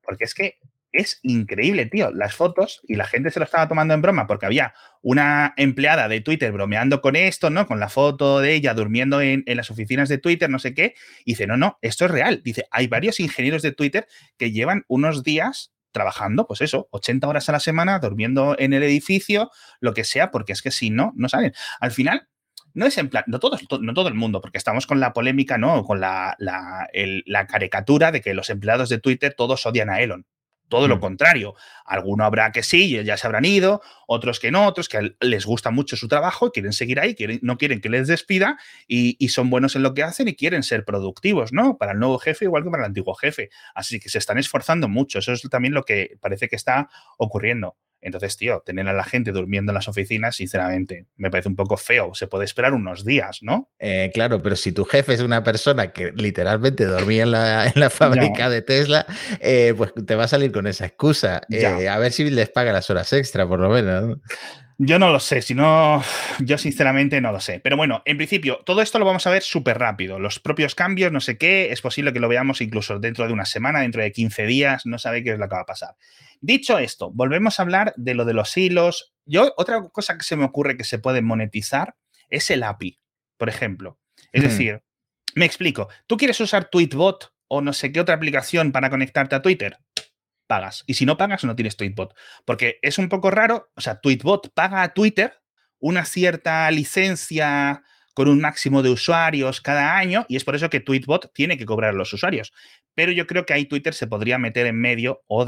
porque es que es increíble, tío. Las fotos y la gente se lo estaba tomando en broma porque había una empleada de Twitter bromeando con esto, ¿no? Con la foto de ella durmiendo en, en, las oficinas de Twitter, no sé qué. Y dice, no, no, esto es real. Dice, hay varios ingenieros de Twitter que llevan unos días trabajando, pues eso, 80 horas a la semana, durmiendo en el edificio, lo que sea, porque es que si no, no salen. Al final, no es en plan, no todo, no todo el mundo, porque estamos con la polémica, ¿no? Con la, la, la caricatura de que los empleados de Twitter todos odian a Elon. Todo lo mm. contrario. Alguno habrá que sí, ya se habrán ido, otros que no, otros que les gusta mucho su trabajo, quieren seguir ahí, quieren, no quieren que les despida y, son buenos en lo que hacen y quieren ser productivos, ¿no? Para el nuevo jefe igual que para el antiguo jefe. Así que se están esforzando mucho. Eso es también lo que parece que está ocurriendo. Entonces, tío, tener a la gente durmiendo en las oficinas, sinceramente, me parece un poco feo. Se puede esperar unos días, ¿no? Eh, claro, pero si tu jefe es una persona que literalmente dormía en la, fábrica de Tesla, eh, pues te va a salir con esa excusa. Eh, a ver si les paga las horas extra, por lo menos. Yo no lo sé, si no, yo sinceramente no lo sé. Pero bueno, en principio, todo esto lo vamos a ver súper rápido. Los propios cambios, no sé qué, es posible que lo veamos incluso dentro de una semana, dentro de 15 días, no sabe qué es lo que va a pasar. Dicho esto, volvemos a hablar de lo de los hilos. Yo, otra cosa que se me ocurre que se puede monetizar es el API, por ejemplo. Es decir, me explico, tú quieres usar Tweetbot o no sé qué otra aplicación para conectarte a Twitter, pagas. Y si no pagas, no tienes Tweetbot. Porque es un poco raro, o sea, Tweetbot paga a Twitter una cierta licencia con un máximo de usuarios cada año y es por eso que Tweetbot tiene que cobrar a los usuarios. Pero yo creo que ahí Twitter se podría meter en medio o,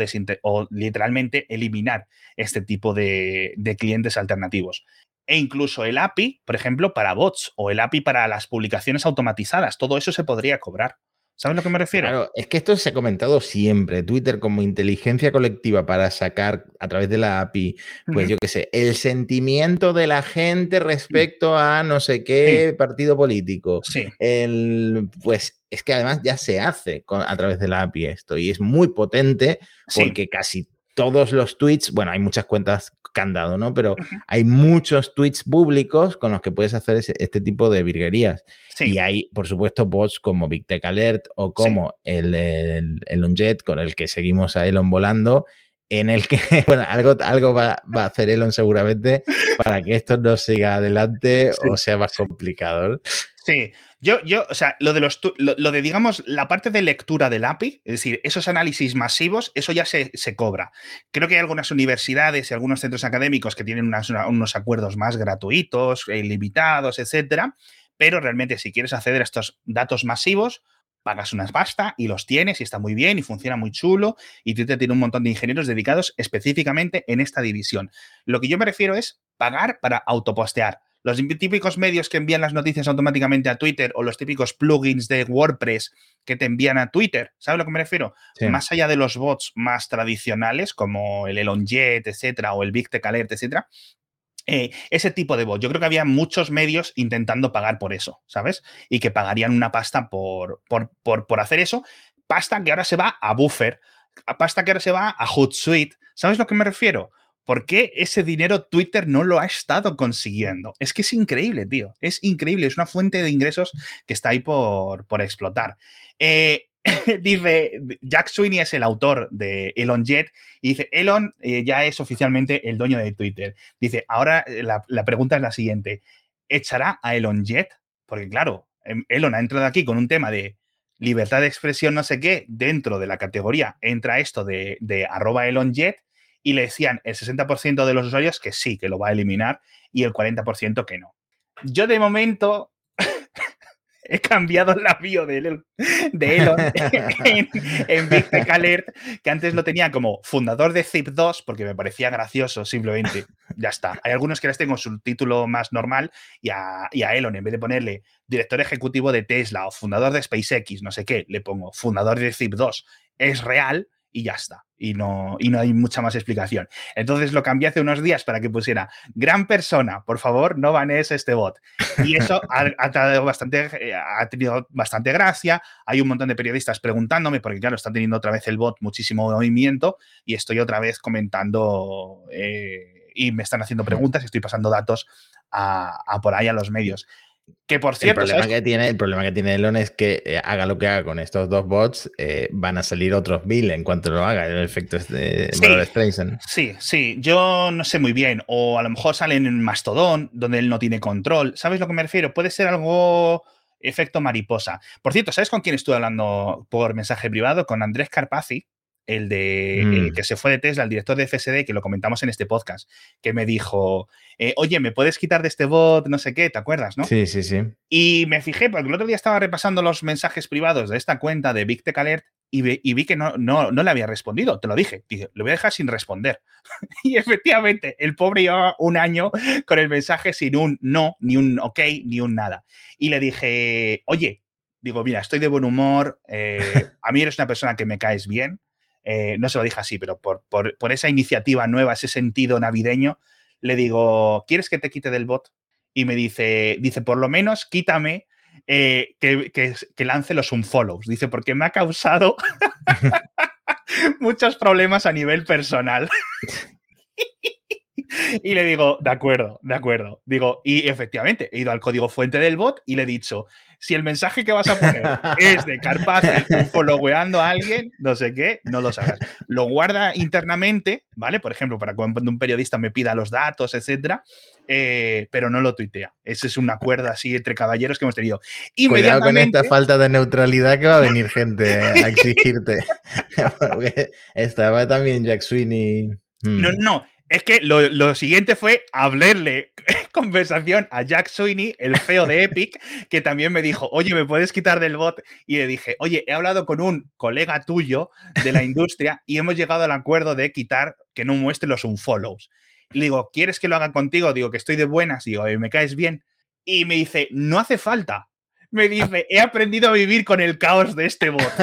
literalmente eliminar este tipo de clientes alternativos e incluso el API, por ejemplo, para bots o el API para las publicaciones automatizadas. Todo eso se podría cobrar. ¿Sabes a lo que me refiero? Claro, es que esto se ha comentado siempre. Twitter como inteligencia colectiva para sacar a través de la API, pues yo qué sé, el sentimiento de la gente respecto a no sé qué partido político. Sí. El, pues es que además ya se hace a través de la API esto y es muy potente porque casi todos los tweets, bueno, hay muchas cuentas candado, ¿no? Pero hay muchos tweets públicos con los que puedes hacer este tipo de virguerías. Y hay, por supuesto, bots como Big Tech Alert o como el, el, el con el que seguimos a Elon volando, en el que, bueno, algo, algo va, a hacer Elon seguramente para que esto no siga adelante o sea más complicado. Sí, yo, yo, o sea, lo de los, lo, de, digamos, la parte de lectura del API, es decir, esos análisis masivos, eso ya se, cobra. Creo que hay algunas universidades y algunos centros académicos que tienen unos acuerdos más gratuitos, ilimitados, etcétera, pero realmente si quieres acceder a estos datos masivos, pagas unas pasta y los tienes y está muy bien y funciona muy chulo y Twitter tiene un montón de ingenieros dedicados específicamente en esta división. Lo que yo me refiero es pagar para autopostear los típicos medios que envían las noticias automáticamente a Twitter o los típicos plugins de WordPress que te envían a Twitter, ¿sabes a lo que me refiero? Más allá de los bots más tradicionales como el ElonJet, etcétera, o el Big Tech Alert, etcétera, eh, ese tipo de bots. Yo creo que había muchos medios intentando pagar por eso, ¿sabes? Y que pagarían una pasta por, por, por, por hacer eso. Pasta que ahora se va a Buffer, pasta que ahora se va a Hootsuite. ¿Sabes a lo que me refiero? ¿Por qué ese dinero Twitter no lo ha estado consiguiendo? Es que es increíble, tío. Es increíble. Es una fuente de ingresos que está ahí por, por explotar. Eh, dice, Jack Sweeney es el autor de Elon Jet y dice, Elon eh, ya es oficialmente el dueño de Twitter. Dice, ahora eh, la, la, pregunta es la siguiente, ¿echará a Elon Jet? Porque claro, em, Elon ha entrado aquí con un tema de libertad de expresión, no sé qué, dentro de la categoría entra esto de, de arroba Elon Jet y le decían el 60% de los usuarios que sí, que lo va a eliminar y el 40% que no. Yo de momento he cambiado la bio de Elon, en, Big Tech que antes lo tenía como fundador de Zip2 porque me parecía gracioso, simplemente. Ya está. Hay algunos que les tengo su título más normal y a, y a Elon, en vez de ponerle director ejecutivo de Tesla o fundador de SpaceX, no sé qué, le pongo fundador de Zip2. Es real y ya está. Y no, y no hay mucha más explicación. Entonces lo cambié hace unos días para que pusiera gran persona, por favor, no banees este bot. Y eso ha, bastante, eh, ha tenido bastante gracia. Hay un montón de periodistas preguntándome, porque claro, está teniendo otra vez el bot muchísimo movimiento y estoy otra vez comentando eh, y me están haciendo preguntas y estoy pasando datos a, a por ahí a los medios. Que por cierto. El problema, que tiene, el problema que tiene Elon es que eh, haga lo que haga con estos dos bots, eh, van a salir otros mil en cuanto lo haga. El efecto es de sí, Sí, sí. Yo no sé muy bien. O a lo mejor salen en Mastodon, donde él no tiene control. ¿Sabes lo que me refiero? Puede ser algo efecto mariposa. Por cierto, ¿sabes con quién estuve hablando por mensaje privado? Con Andrés Carpazzi, el de mm. que se fue de Tesla, el director de FSD, que lo comentamos en este podcast, que me dijo, eh, oye, ¿me puedes quitar de este bot? No sé qué, ¿te acuerdas, no? Sí, sí, sí. Y me fijé, porque el otro día estaba repasando los mensajes privados de esta cuenta de Big Tech Alert y, vi, que no, no, no, le había respondido, te lo dije. Dije, lo voy a dejar sin responder. y efectivamente, el pobre llevaba un año con el mensaje sin un no, ni un ok, ni un nada. Y le dije, oye, digo, mira, estoy de buen humor, eh, a mí eres una persona que me caes bien, eh, no se lo dije así, pero por, por, esa iniciativa nueva, ese sentido navideño, le digo, ¿quieres que te quite del bot? Y me dice, dice, por lo menos quítame eh, que, que, lance los unfollows. Dice, porque me ha causado muchos problemas a nivel personal. y le digo, de acuerdo, de acuerdo. Digo, y efectivamente, he ido al código fuente del bot y le he dicho, si el mensaje que vas a poner es de Carpaccio followando a alguien, no sé qué, no lo hagas. Lo guarda internamente, ¿vale? Por ejemplo, para cuando un periodista me pida los datos, etcétera, eh, pero no lo tuitea. Ese es un acuerdo así entre caballeros que hemos tenido. Cuidado con esta falta de neutralidad que va a venir gente a exigirte. estaba también Jack Sweeney. No, no, es que lo, siguiente fue hablarle conversación a Jack Sweeney, el feo de Epic, que también me dijo, oye, ¿me puedes quitar del bot? Y le dije, oye, he hablado con un colega tuyo de la industria y hemos llegado al acuerdo de quitar que no muestre los unfollows. Y le digo, ¿quieres que lo haga contigo? Digo, que estoy de buenas. Digo, ¿me caes bien? Y me dice, no hace falta. Me dice, he aprendido a vivir con el caos de este bot.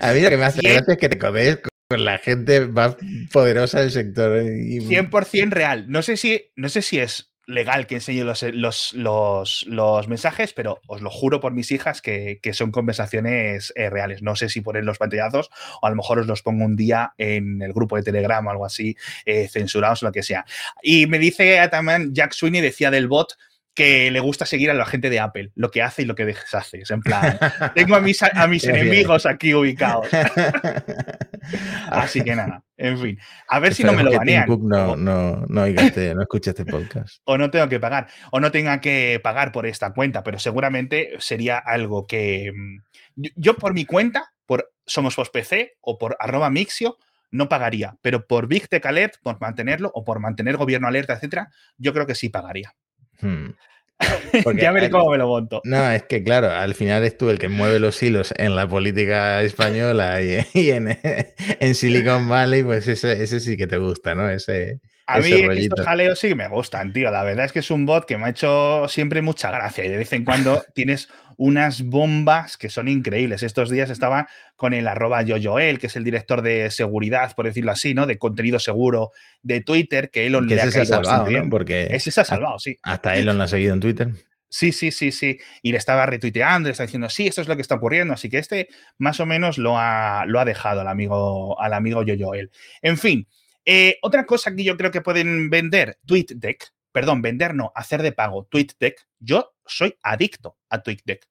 a mí lo que me hace gracia es que te comes con la gente más poderosa del sector. 100% real. No sé si, no sé si es legal que enseñe los, los, mensajes, pero os lo juro por mis hijas que, son conversaciones eh, reales. No sé si poner los pantallazos o a lo mejor os los pongo un día en el grupo de Telegram o algo así, eh, censurados o lo que sea. Y me dice también Jack Sweeney, decía del bot, que le gusta seguir a la gente de Apple, lo que hace y lo que deshace. Es en plan, tengo a mis, a mis enemigos aquí ubicados. Así que nada, en fin. A ver si no me lo banean. no, no, no, este, no escuche este podcast. O no tengo que pagar, o no tenga que pagar por esta cuenta, pero seguramente sería algo que mm, yo por mi cuenta, por Somos Post PC o por arroba Mixio, no pagaría, pero por Big Tech Alert, por mantenerlo o por mantener gobierno alerta, etcétera, yo creo que sí pagaría. Hmm. ya veré cómo me lo monto. No, es que claro, al final es tú el que mueve los hilos en la política española y, en, Silicon Valley, pues ese, ese, sí que te gusta, ¿no? Ese, a mí estos jaleos sí que me gustan, tío. La verdad es que es un bot que me ha hecho siempre mucha gracia y de vez en cuando tienes unas bombas que son increíbles. Estos días estaba con el arroba Yoyoel, que es el director de seguridad, por decirlo así, ¿no? De contenido seguro de Twitter, que Elon le ha salvado, Porque ese se ha salvado, sí. Hasta Elon lo ha seguido en Twitter. Sí, sí, sí, sí. Y le estaba retuiteando, le está diciendo, sí, esto es lo que está ocurriendo. Así que este más o menos lo ha, lo ha dejado al amigo, al amigo Yoyoel. En fin, eh, otra cosa que yo creo que pueden vender, TweetDeck, perdón, vender no, hacer de pago TweetDeck. Yo soy adicto a TweetDeck.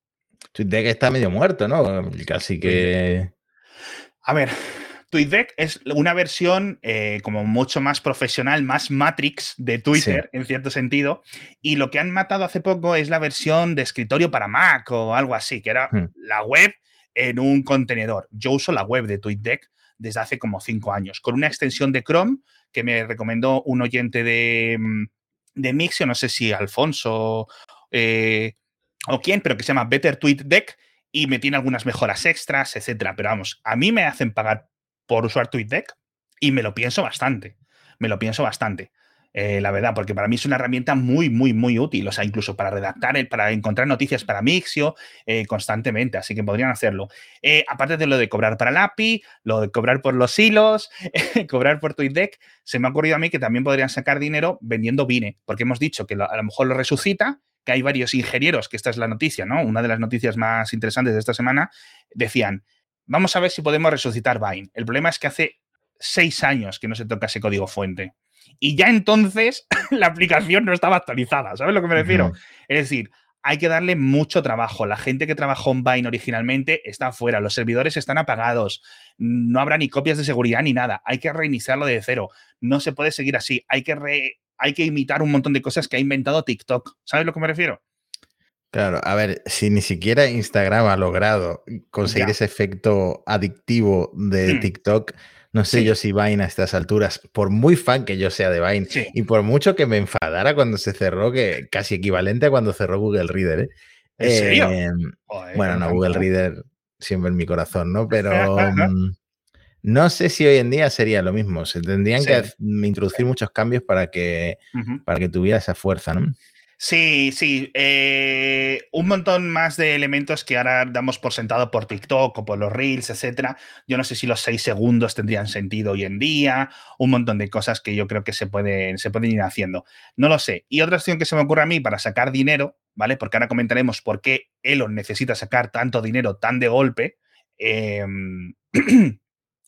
TweetDeck está medio muerto, ¿no? Casi que. A ver, TweetDeck es una versión eh, como mucho más profesional, más Matrix de Twitter, en cierto sentido. Y lo que han matado hace poco es la versión de escritorio para Mac o algo así, que era hmm. la web en un contenedor. Yo uso la web de TweetDeck desde hace como cinco años, con una extensión de Chrome que me recomendó un oyente de, mm, de Mixio, no sé si Alfonso eh, o quién, pero que se llama Better Tweet Deck y me tiene algunas mejoras extras, etcétera. Pero vamos, a mí me hacen pagar por usar TweetDeck y me lo pienso bastante. Me lo pienso bastante. Eh, la verdad, porque para mí es una herramienta muy, muy, muy útil, o sea, incluso para redactar, para encontrar noticias para Mixio eh, constantemente, así que podrían hacerlo. Aparte de lo de cobrar para el API, lo de cobrar por los hilos, cobrar por TweetDeck, se me ha ocurrido a mí que también podrían sacar dinero vendiendo Vine, porque hemos dicho que a lo mejor lo resucita, que hay varios ingenieros, que esta es la noticia, ¿no? Una de las noticias más interesantes de esta semana, decían, vamos a ver si podemos resucitar Vine. El problema es que hace seis años que no se toca ese código fuente y ya entonces la aplicación no estaba actualizada, ¿sabes lo que me refiero? Es decir, hay que darle mucho trabajo. La gente que trabajó en Vine originalmente está fuera, los servidores están apagados, no habrá ni copias de seguridad ni nada. Hay que reiniciarlo de cero. No se puede seguir así. Hay que, hay que imitar un montón de cosas que ha inventado TikTok. ¿Sabes lo que me refiero? Claro, a ver, si ni siquiera Instagram ha logrado conseguir ese efecto adictivo de hmm. TikTok, no sé yo si Vine a estas alturas, por muy fan que yo sea de Vine, y por mucho que me enfadara cuando se cerró, que casi equivalente a cuando cerró Google Reader. ¿eh? ¿En serio? Em, bueno, no, Google Reader siempre en mi corazón, ¿no? Pero mm, no sé si hoy en día sería lo mismo. Se tendrían que introducir muchos cambios para que, para que tuviera esa fuerza, ¿no? Sí, sí. eh, un montón más de elementos que ahora damos por sentado por TikTok o por los Reels, etcétera. Yo no sé si los seis segundos tendrían sentido hoy en día. Un montón de cosas que yo creo que se pueden, se pueden ir haciendo. No lo sé. Y otra opción que se me ocurre a mí para sacar dinero, ¿vale? Porque ahora comentaremos por qué Elon necesita sacar tanto dinero tan de golpe. em,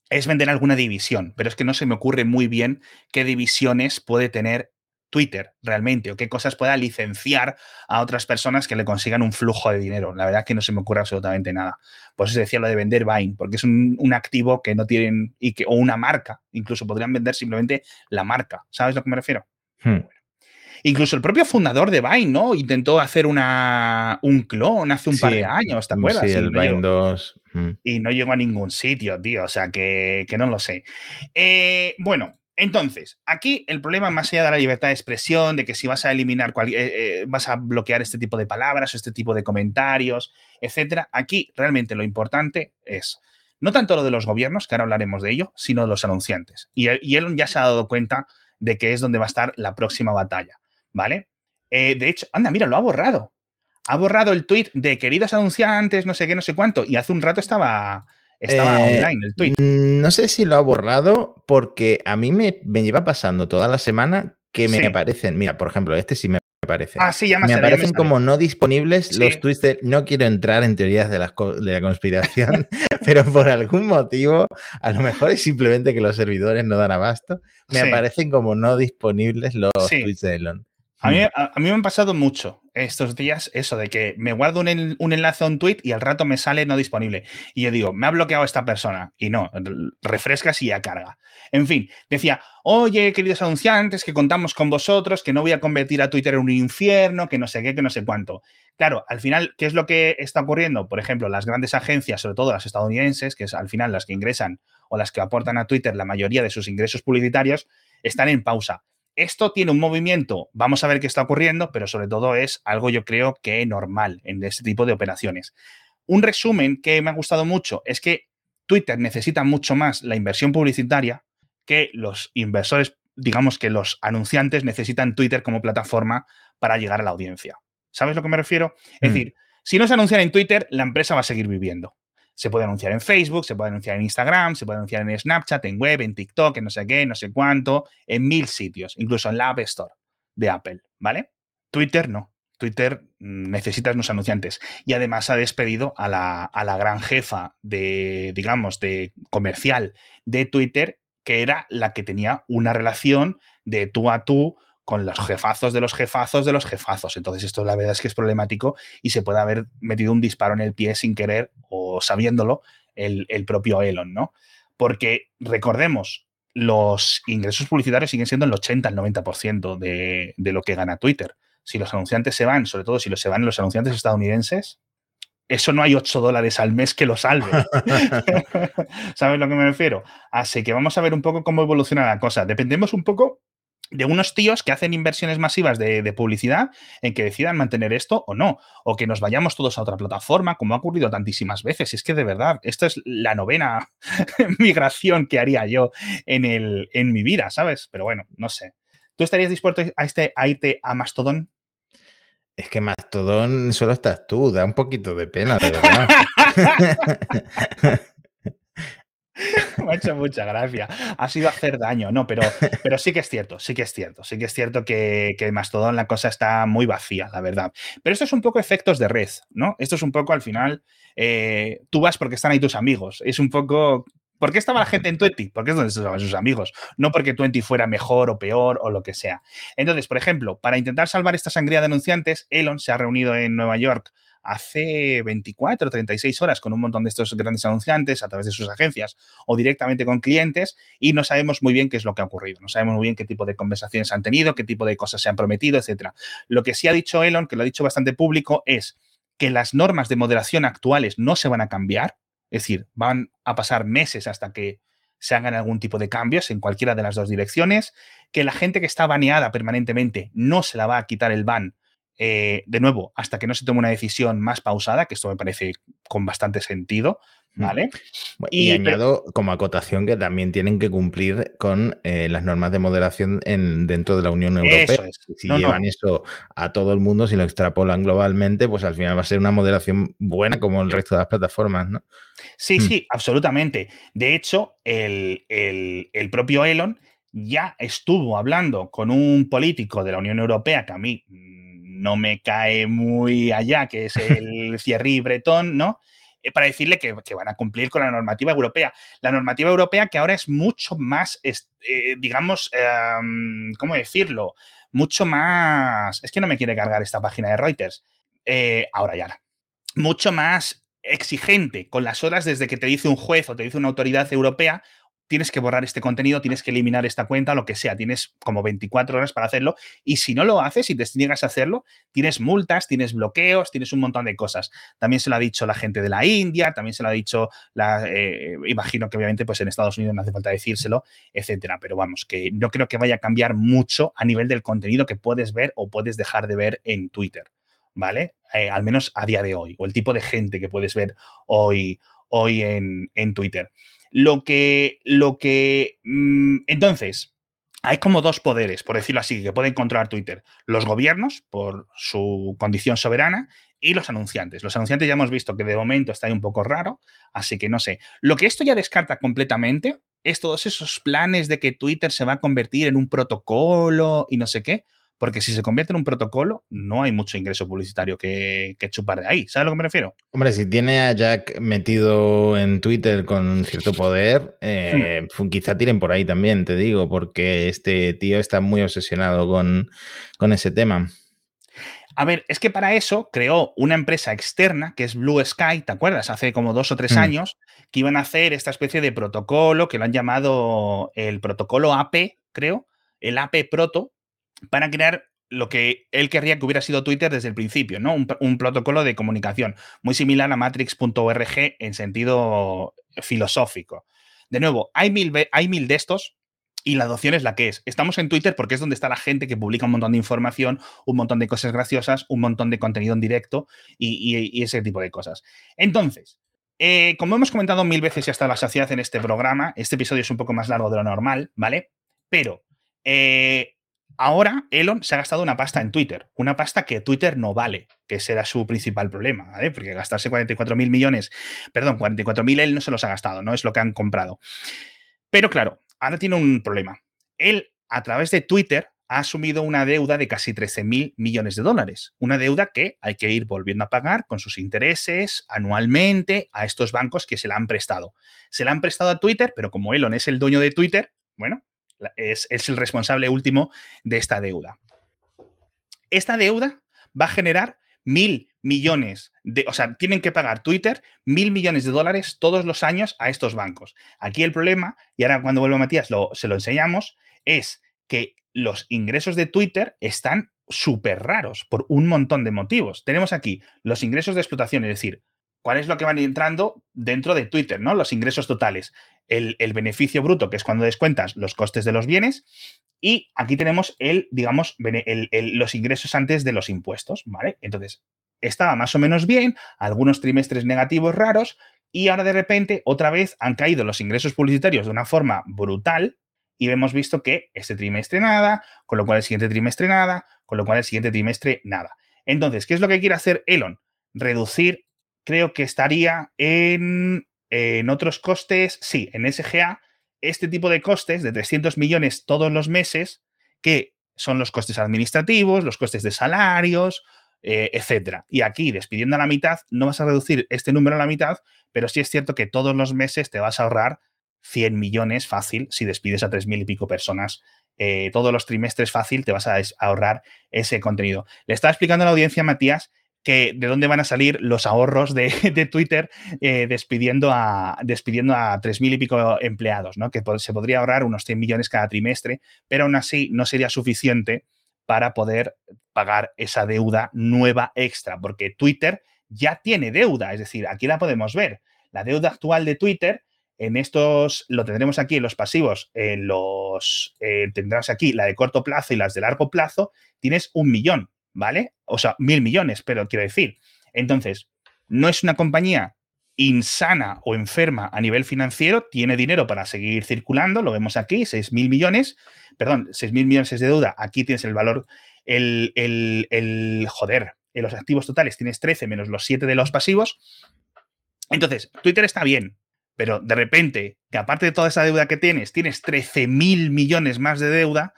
es vender alguna división, pero es que no se me ocurre muy bien qué divisiones puede tener Twitter realmente o qué cosas pueda licenciar a otras personas que le consigan un flujo de dinero. La verdad es que no se me ocurre absolutamente nada. Por eso se decía lo de vender Vine, porque es un, un activo que no tienen, y que, o una marca, incluso podrían vender simplemente la marca. ¿Sabes a lo que me refiero? Hmm. Incluso el propio fundador de Vine, ¿no? Intentó hacer una, un clon hace un par de años, ¿te acuerdas? Sí, Y el no Vine 2. mm. y no llegó a ningún sitio, tío. O sea, que, que no lo sé. Eh, bueno, entonces, aquí el problema, más allá de la libertad de expresión, de que si vas a eliminar, cual- eh, eh, vas a bloquear este tipo de palabras o este tipo de comentarios, etcétera, aquí realmente lo importante es no tanto lo de los gobiernos, que ahora hablaremos de ello, sino de los anunciantes. Y, y Elon ya se ha dado cuenta de que es donde va a estar la próxima batalla, ¿vale? Eh, de hecho, anda, mira, lo ha borrado. Ha borrado el tweet de queridos anunciantes, no sé qué, no sé cuánto, y hace un rato estaba, estaba Eh, online el tweet. Mm, No sé si lo ha borrado porque a mí me, me lleva pasando toda la semana que me Sí. aparecen. Mira, por ejemplo, este sí me aparece. Ah, sí, ya me, me ya aparecen como no disponibles Sí. los tweets de no quiero entrar en teorías de la, de la conspiración, pero por algún motivo, a lo mejor es simplemente que los servidores no dan abasto, me Sí. aparecen como no disponibles los tweets de Elon. A mí, Mm. a, a mí me han pasado mucho estos días eso de que me guardo un, en- un enlace a un tweet y al rato me sale no disponible. Y yo digo, me ha bloqueado esta persona. Y no, refrescas y ya carga. En fin, decía, oye, queridos anunciantes, que contamos con vosotros, que no voy a convertir a Twitter en un infierno, que no sé qué, que no sé cuánto. Claro, al final, ¿qué es lo que está ocurriendo? Por ejemplo, las grandes agencias, sobre todo las estadounidenses, que es al final las que ingresan o las que aportan a Twitter la mayoría de sus ingresos publicitarios, están en pausa. Esto tiene un movimiento, vamos a ver qué está ocurriendo, pero sobre todo es algo yo creo que normal en este tipo de operaciones. Un resumen que me ha gustado mucho es que Twitter necesita mucho más la inversión publicitaria que los inversores, digamos que los anunciantes necesitan Twitter como plataforma para llegar a la audiencia. ¿Sabes a lo que me refiero? Es Mm. decir, si no se anuncian en Twitter, la empresa va a seguir viviendo. Se puede anunciar en Facebook, se puede anunciar en Instagram, se puede anunciar en Snapchat, en web, en TikTok, en no sé qué, no sé cuánto, en mil sitios, incluso en la App Store de Apple, ¿vale? Twitter no. Twitter mm, necesita unos anunciantes. Y además ha despedido a la, a la gran jefa de, digamos, de comercial de Twitter, que era la que tenía una relación de tú a tú con los jefazos de los jefazos de los jefazos. Entonces, esto la verdad es que es problemático y se puede haber metido un disparo en el pie sin querer o sabiéndolo el, el propio Elon, ¿no? Porque recordemos, los ingresos publicitarios siguen siendo el 80, el 90% de, de lo que gana Twitter. Si los anunciantes se van, sobre todo si los se van los anunciantes estadounidenses, eso no hay 8 dólares al mes que lo salve. ¿Sabes a lo que me refiero? Así que vamos a ver un poco cómo evoluciona la cosa. Dependemos un poco de unos tíos que hacen inversiones masivas de, de, publicidad en que decidan mantener esto o no, o que nos vayamos todos a otra plataforma, como ha ocurrido tantísimas veces. Es que de verdad, esta es la novena migración que haría yo en, el, en mi vida, ¿sabes? Pero bueno, no sé. ¿Tú estarías dispuesto a, este, a irte a Mastodon? Es que Mastodon solo estás tú, da un poquito de pena, de verdad. Me ha mucha gracia. Ha sido hacer daño, no, pero, pero sí que es cierto, sí que es cierto, sí que es cierto que, que Mastodon la cosa está muy vacía, la verdad. Pero esto es un poco efectos de red, ¿no? Esto es un poco al final, eh, tú vas porque están ahí tus amigos. Es un poco ¿Por qué estaba la gente en Twenty? Porque es donde estaban sus amigos, no porque Twenty fuera mejor o peor o lo que sea. Entonces, por ejemplo, para intentar salvar esta sangría de anunciantes, Elon se ha reunido en Nueva York hace 24 o 36 horas con un montón de estos grandes anunciantes a través de sus agencias o directamente con clientes y no sabemos muy bien qué es lo que ha ocurrido. No sabemos muy bien qué tipo de conversaciones han tenido, qué tipo de cosas se han prometido, etc. Lo que sí ha dicho Elon, que lo ha dicho bastante público, es que las normas de moderación actuales no se van a cambiar, es decir, van a pasar meses hasta que se hagan algún tipo de cambios en cualquiera de las dos direcciones, que la gente que está baneada permanentemente no se la va a quitar el ban, eh, de nuevo, hasta que no se tome una decisión más pausada, que esto me parece con bastante sentido, ¿Vale? Y, añado como acotación que también tienen que cumplir con eh, las normas de moderación en, dentro de la Unión Europea. Si llevan eso a todo el mundo, si lo extrapolan globalmente, pues al final va a ser una moderación buena como el resto de las plataformas, ¿no? Sí, hmm. sí, absolutamente. De hecho, el, el propio Elon ya estuvo hablando con un político de la Unión Europea que a mí no me cae muy allá, que es el Thierry Breton, ¿no? Eh, para decirle que, van a cumplir con la normativa europea. La normativa europea que ahora es mucho más, eh, digamos, em, ¿cómo decirlo? Mucho más... Es que no me quiere cargar esta página de Reuters. Eh, ahora ya. Mucho más exigente con las horas desde que te dice un juez o te dice una autoridad europea tienes que borrar este contenido, tienes que eliminar esta cuenta, lo que sea, tienes como 24 horas para hacerlo y si no lo haces y te niegas a hacerlo, tienes multas, tienes bloqueos, tienes un montón de cosas. También se lo ha dicho la gente de la India, también se lo ha dicho, la, eh, imagino que obviamente pues en Estados Unidos no hace falta decírselo, etcétera, pero vamos, que no creo que vaya a cambiar mucho a nivel del contenido que puedes ver o puedes dejar de ver en Twitter, ¿vale? Eh, al menos a día de hoy, o el tipo de gente que puedes ver hoy, hoy en, en Twitter. Lo que, lo que, mm, entonces, hay como dos poderes, por decirlo así, que pueden controlar Twitter. Los gobiernos, por su condición soberana, y los anunciantes. Los anunciantes ya hemos visto que de momento está ahí un poco raro, así que no sé. Lo que esto ya descarta completamente es todos esos planes de que Twitter se va a convertir en un protocolo y no sé qué. Porque si se convierte en un protocolo, no hay mucho ingreso publicitario que, chupar de ahí. ¿Sabes a lo que me refiero? Hombre, si tiene a Jack metido en Twitter con cierto poder, eh, hmm. quizá tiren por ahí también, te digo, porque este tío está muy obsesionado con, con ese tema. A ver, es que para eso creó una empresa externa que es Blue Sky, ¿te acuerdas? Hace como dos o tres hmm. años, que iban a hacer esta especie de protocolo que lo han llamado el protocolo AP, creo, el AP Proto, para crear lo que él querría que hubiera sido Twitter desde el principio, ¿no? Un, protocolo de comunicación muy similar a matrix.org en sentido filosófico. De nuevo, hay mil, hay mil de estos y la adopción es la que es. Estamos en Twitter porque es donde está la gente que publica un montón de información, un montón de cosas graciosas, un montón de contenido en directo y, ese tipo de cosas. Entonces, eh, como hemos comentado mil veces ya hasta la saciedad en este programa, este episodio es un poco más largo de lo normal, ¿vale? Pero eh, Ahora Elon se ha gastado una pasta en Twitter, una pasta que Twitter no vale, que será su principal problema, ¿vale? Porque gastarse 44 mil millones, perdón, 44 mil él no se los ha gastado, no es lo que han comprado. Pero claro, ahora tiene un problema. Él, a través de Twitter, ha asumido una deuda de casi 13 mil millones de dólares. Una deuda que hay que ir volviendo a pagar con sus intereses anualmente a estos bancos que se la han prestado. Se la han prestado a Twitter, pero como Elon es el dueño de Twitter, bueno, es, el responsable último de esta deuda. Esta deuda va a generar mil millones de, o sea, tienen que pagar Twitter mil millones de dólares todos los años a estos bancos. Aquí el problema, y ahora cuando vuelva Matías lo, se lo enseñamos, es que los ingresos de Twitter están súper raros por un montón de motivos. Tenemos aquí los ingresos de explotación, es decir, cuál es lo que van entrando dentro de Twitter, ¿no? Los ingresos totales. El, beneficio bruto, que es cuando descuentas los costes de los bienes, y aquí tenemos el, digamos, los ingresos antes de los impuestos, ¿vale? Entonces, estaba más o menos bien, algunos trimestres negativos raros, y ahora de repente, otra vez, han caído los ingresos publicitarios de una forma brutal, y hemos visto que este trimestre nada, con lo cual el siguiente trimestre nada, con lo cual el siguiente trimestre nada. Entonces, ¿qué es lo que quiere hacer Elon? Reducir creo que estaría en, otros costes, sí, en SGA, este tipo de costes de 300 millones todos los meses, que son los costes administrativos, los costes de salarios, eh, etcétera. Y aquí, despidiendo a la mitad, no vas a reducir este número a la mitad, pero sí es cierto que todos los meses te vas a ahorrar 100 millones fácil si despides a 3.000 y pico personas. Eh, todos los trimestres fácil te vas a ahorrar ese contenido. Le estaba explicando a la audiencia, Matías, de dónde van a salir los ahorros de, Twitter eh, despidiendo a, despidiendo a 3.000 y pico empleados, ¿no? que se podría ahorrar unos 100 millones cada trimestre, pero aún así no sería suficiente para poder pagar esa deuda nueva extra, porque Twitter ya tiene deuda, es decir, aquí la podemos ver. La deuda actual de Twitter, en estos, lo tendremos aquí en los pasivos, en los, eh, tendrás aquí la de corto plazo y las de largo plazo, tienes un millón. ¿Vale? O sea, mil millones, pero quiero decir. Entonces, no es una compañía insana o enferma a nivel financiero, tiene dinero para seguir circulando, lo vemos aquí, 6.000 millones, perdón, 6.000 millones de deuda, aquí tienes el valor, el, el, el, joder, en los activos totales tienes 13 menos los 7 de los pasivos. Entonces, Twitter está bien, pero de repente, que aparte de toda esa deuda que tienes, tienes 13.000 millones más de deuda,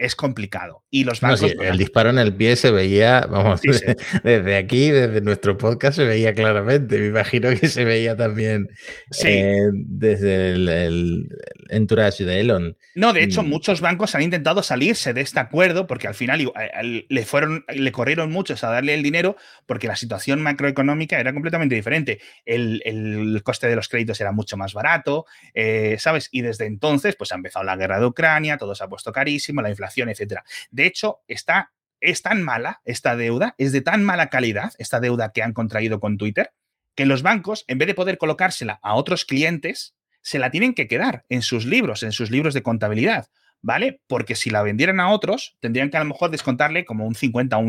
es complicado. Y los bancos. el disparo en el pie se veía, vamos, desde aquí, desde nuestro podcast, se veía claramente. Me imagino que se veía también eh, desde el, el, entourage de Elon. No, de hecho, mm. muchos bancos han intentado salirse de este acuerdo porque al final eh, le fueron, le corrieron muchos a darle el dinero porque la situación macroeconómica era completamente diferente. El, el coste de los créditos era mucho más barato, eh, ¿sabes? Y desde entonces, pues ha empezado la guerra de Ucrania, todo se ha puesto carísimo, la inflación etcétera. De hecho, está, es tan mala esta deuda, es de tan mala calidad esta deuda que han contraído con Twitter, que los bancos, en vez de poder colocársela a otros clientes, se la tienen que quedar en sus libros, en sus libros de contabilidad. ¿Vale? Porque si la vendieran a otros, tendrían que a lo mejor descontarle como un 50 o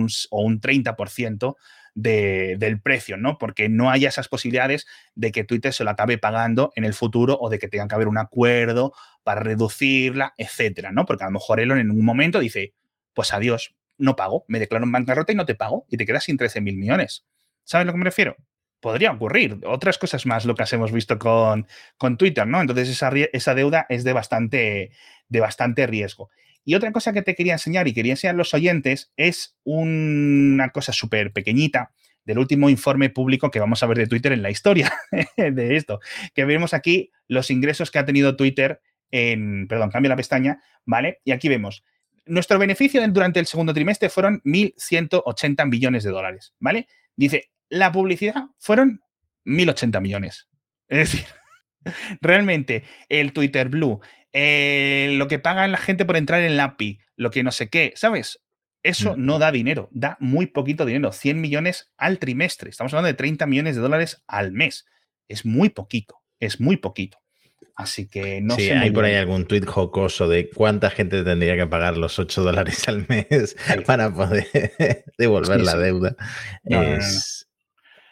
un 30% de, del precio, ¿no? Porque no haya esas posibilidades de que Twitter se lo acabe pagando en el futuro o de que tenga que haber un acuerdo para reducirla, etcétera, ¿no? Porque a lo mejor Elon en un momento dice, pues adiós, no pago, me declaro en bancarrota y no te pago y te quedas sin 13 mil millones. ¿Sabes a lo que me refiero? Podría ocurrir. Otras cosas más lo que hemos visto con, con Twitter, ¿no? Entonces esa, esa deuda es de bastante, de bastante riesgo. Y otra cosa que te quería enseñar y quería enseñar a los oyentes es una cosa súper pequeñita del último informe público que vamos a ver de Twitter en la historia de esto, que vemos aquí los ingresos que ha tenido Twitter en, perdón, cambia la pestaña, ¿vale? Y aquí vemos, nuestro beneficio durante el segundo trimestre fueron 1.180 millones de dólares, ¿vale? Dice, la publicidad fueron 1.080 millones. Es decir, realmente el Twitter Blue, eh, lo que paga la gente por entrar en la API, lo que no sé qué, ¿sabes? Eso mm. no da dinero, da muy poquito dinero, 100 millones al trimestre. Estamos hablando de 30 millones de dólares al mes. Es muy poquito, es muy poquito. Así que no sí, sé. Hay por ahí algún tuit jocoso de cuánta gente tendría que pagar los 8 dólares al mes para poder devolver la deuda. es,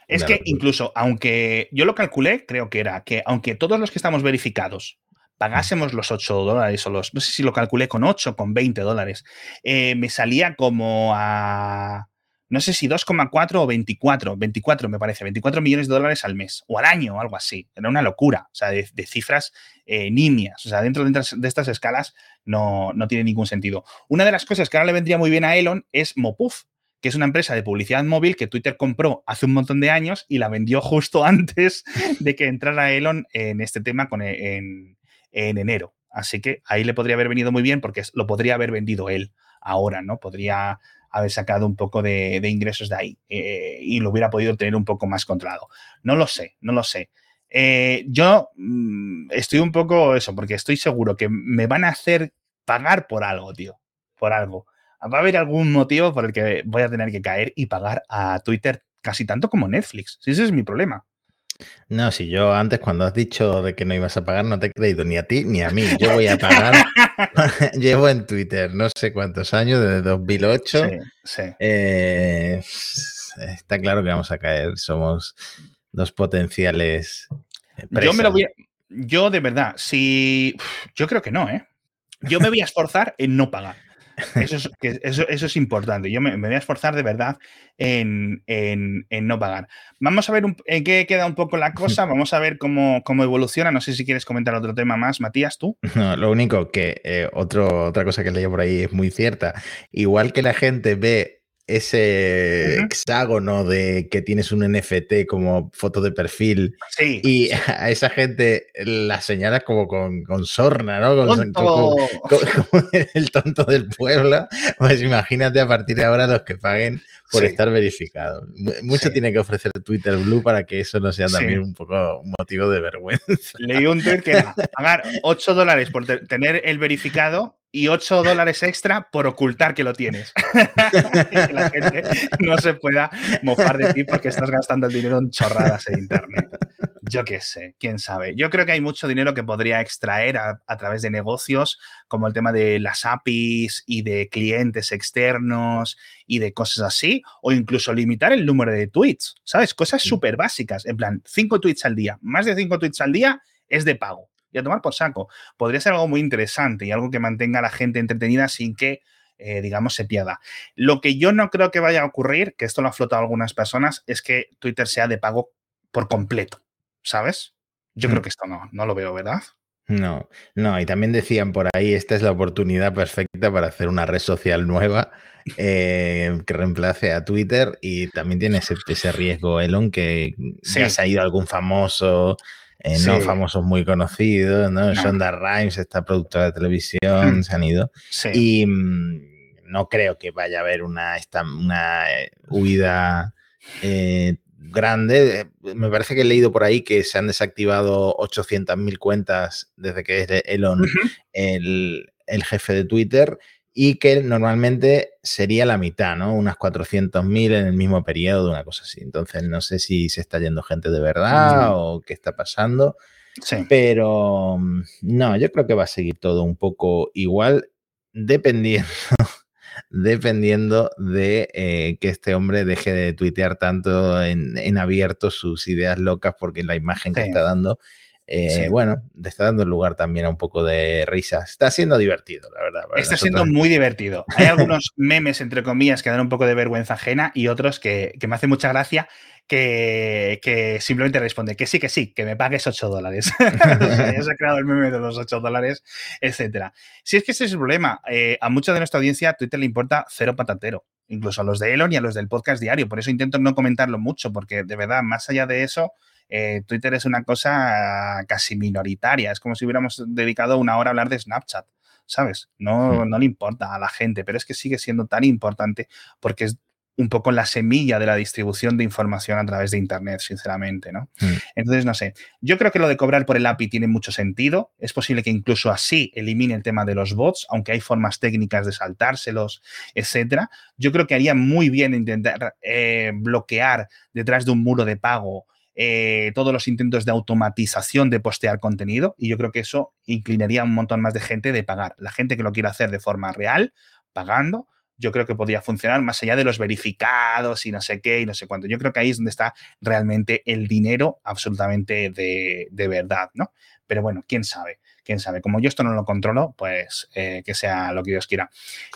es que incluso, aunque yo lo calculé, creo que era que aunque todos los que estamos verificados pagásemos los 8 dólares o los, no sé si lo calculé con 8, con 20 dólares, eh, me salía como a, no sé si 2,4 o 24, 24 me parece, 24 millones de dólares al mes o al año o algo así. Era una locura, o sea, de, cifras eh, nimias. O sea, dentro de, de estas escalas no, no, tiene ningún sentido. Una de las cosas que ahora le vendría muy bien a Elon es Mopuf, que es una empresa de publicidad móvil que Twitter compró hace un montón de años y la vendió justo antes de que entrara Elon en este tema con, en, en enero. Así que ahí le podría haber venido muy bien porque lo podría haber vendido él ahora, ¿no? Podría haber sacado un poco de, ingresos de ahí eh, y lo hubiera podido tener un poco más controlado. No lo sé, no lo sé. Eh, yo mm, estoy un poco eso, porque estoy seguro que me van a hacer pagar por algo, tío, por algo. Va a haber algún motivo por el que voy a tener que caer y pagar a Twitter casi tanto como Netflix. Si ese es mi problema. No, si yo antes cuando has dicho de que no ibas a pagar no te he creído ni a ti ni a mí. Yo voy a pagar. Llevo en Twitter no sé cuántos años, desde 2008. Sí, sí. Eh, está claro que vamos a caer. Somos dos potenciales. Yo me lo voy Yo de verdad, si... Yo creo que no, ¿eh? Yo me voy a esforzar en no pagar. Eso es, eso, eso es importante. Yo me, voy a esforzar de verdad en, no pagar. Vamos a ver en qué queda un poco la cosa. Vamos a ver cómo, cómo, evoluciona. No sé si quieres comentar otro tema más, Matías, tú. No, lo único que eh, otra cosa que leí por ahí es muy cierta. Igual que la gente ve ese hexágono de que tienes un NFT como foto de perfil y a esa gente la señalas como con, con sorna, ¿no? Como, el tonto del pueblo. Pues imagínate a partir de ahora los que paguen por estar verificados. Mucho tiene que ofrecer Twitter Blue para que eso no sea también un poco un motivo de vergüenza. Leí un tweet que pagar 8 dólares por tener el verificado y 8 dólares extra por ocultar que lo tienes. que la gente no se pueda mofar de ti porque estás gastando el dinero en chorradas en Internet. Yo qué sé, quién sabe. Yo creo que hay mucho dinero que podría extraer a, través de negocios, como el tema de las APIs y de clientes externos y de cosas así, o incluso limitar el número de tweets, ¿sabes? Cosas súper básicas, en plan, 5 tweets al día, más de 5 tweets al día es de pago. Y a tomar por saco. Podría ser algo muy interesante y algo que mantenga a la gente entretenida sin que eh, digamos, se pierda. Lo que yo no creo que vaya a ocurrir, que esto lo ha flotado algunas personas, es que Twitter sea de pago por completo. ¿sabes? Yo creo mm. que esto no, no lo veo, ¿verdad? No, no, y también decían por ahí, esta es la oportunidad perfecta para hacer una red social nueva eh, que reemplace a Twitter y también tiene ese, riesgo, Elon, que ya se ha ido algún famoso, eh, no famosos muy conocidos, ¿no? Shonda Rhimes, esta productora de televisión, mm. se han ido. Y mm, no creo que vaya a haber una, esta, una eh, huida grande. Eh, me parece que he leído por ahí que se han desactivado 800.000 cuentas desde que es Elon el, jefe de Twitter y que normalmente sería la mitad, ¿no? Unas 400.000 en el mismo periodo, una cosa así. Entonces no sé si se está yendo gente de verdad o qué está pasando. Pero mm, no, yo creo que va a seguir todo un poco igual, dependiendo dependiendo de eh, que este hombre deje de tuitear tanto en, abierto sus ideas locas, porque la imagen que está dando, eh, bueno, le está dando lugar también a un poco de risa. Está siendo divertido, la verdad. Está siendo muy divertido. Hay algunos memes, entre comillas, que dan un poco de vergüenza ajena y otros que, que me hacen mucha gracia que, simplemente responde que sí, que sí, que me pagues 8 dólares. ya se ha creado el meme de los 8 dólares, etcétera. Si es que ese es el problema, eh, a mucha de nuestra audiencia Twitter le importa cero patatero, incluso a los de Elon y a los del podcast diario. Por eso intento no comentarlo mucho, porque de verdad, más allá de eso, eh, Twitter es una cosa casi minoritaria. Es como si hubiéramos dedicado una hora a hablar de Snapchat. ¿Sabes? No, no le importa a la gente, pero es que sigue siendo tan importante porque es un poco la semilla de la distribución de información a través de Internet, sinceramente, ¿no? Mm. Entonces, no sé, yo creo que lo de cobrar por el API tiene mucho sentido. Es posible que incluso así elimine el tema de los bots, aunque hay formas técnicas de saltárselos, etcétera. Yo creo que haría muy bien intentar eh, bloquear detrás de un muro de pago eh, todos los intentos de automatización de postear contenido y yo creo que eso inclinaría a un montón más de gente de pagar. La gente que lo quiera hacer de forma real, pagando, yo creo que podría funcionar más allá de los verificados y no sé qué y no sé cuánto. Yo creo que ahí es donde está realmente el dinero absolutamente de, de verdad, ¿no? Pero bueno, quién sabe quién sabe. Como yo esto no lo controlo, pues eh, que sea lo que Dios quiera.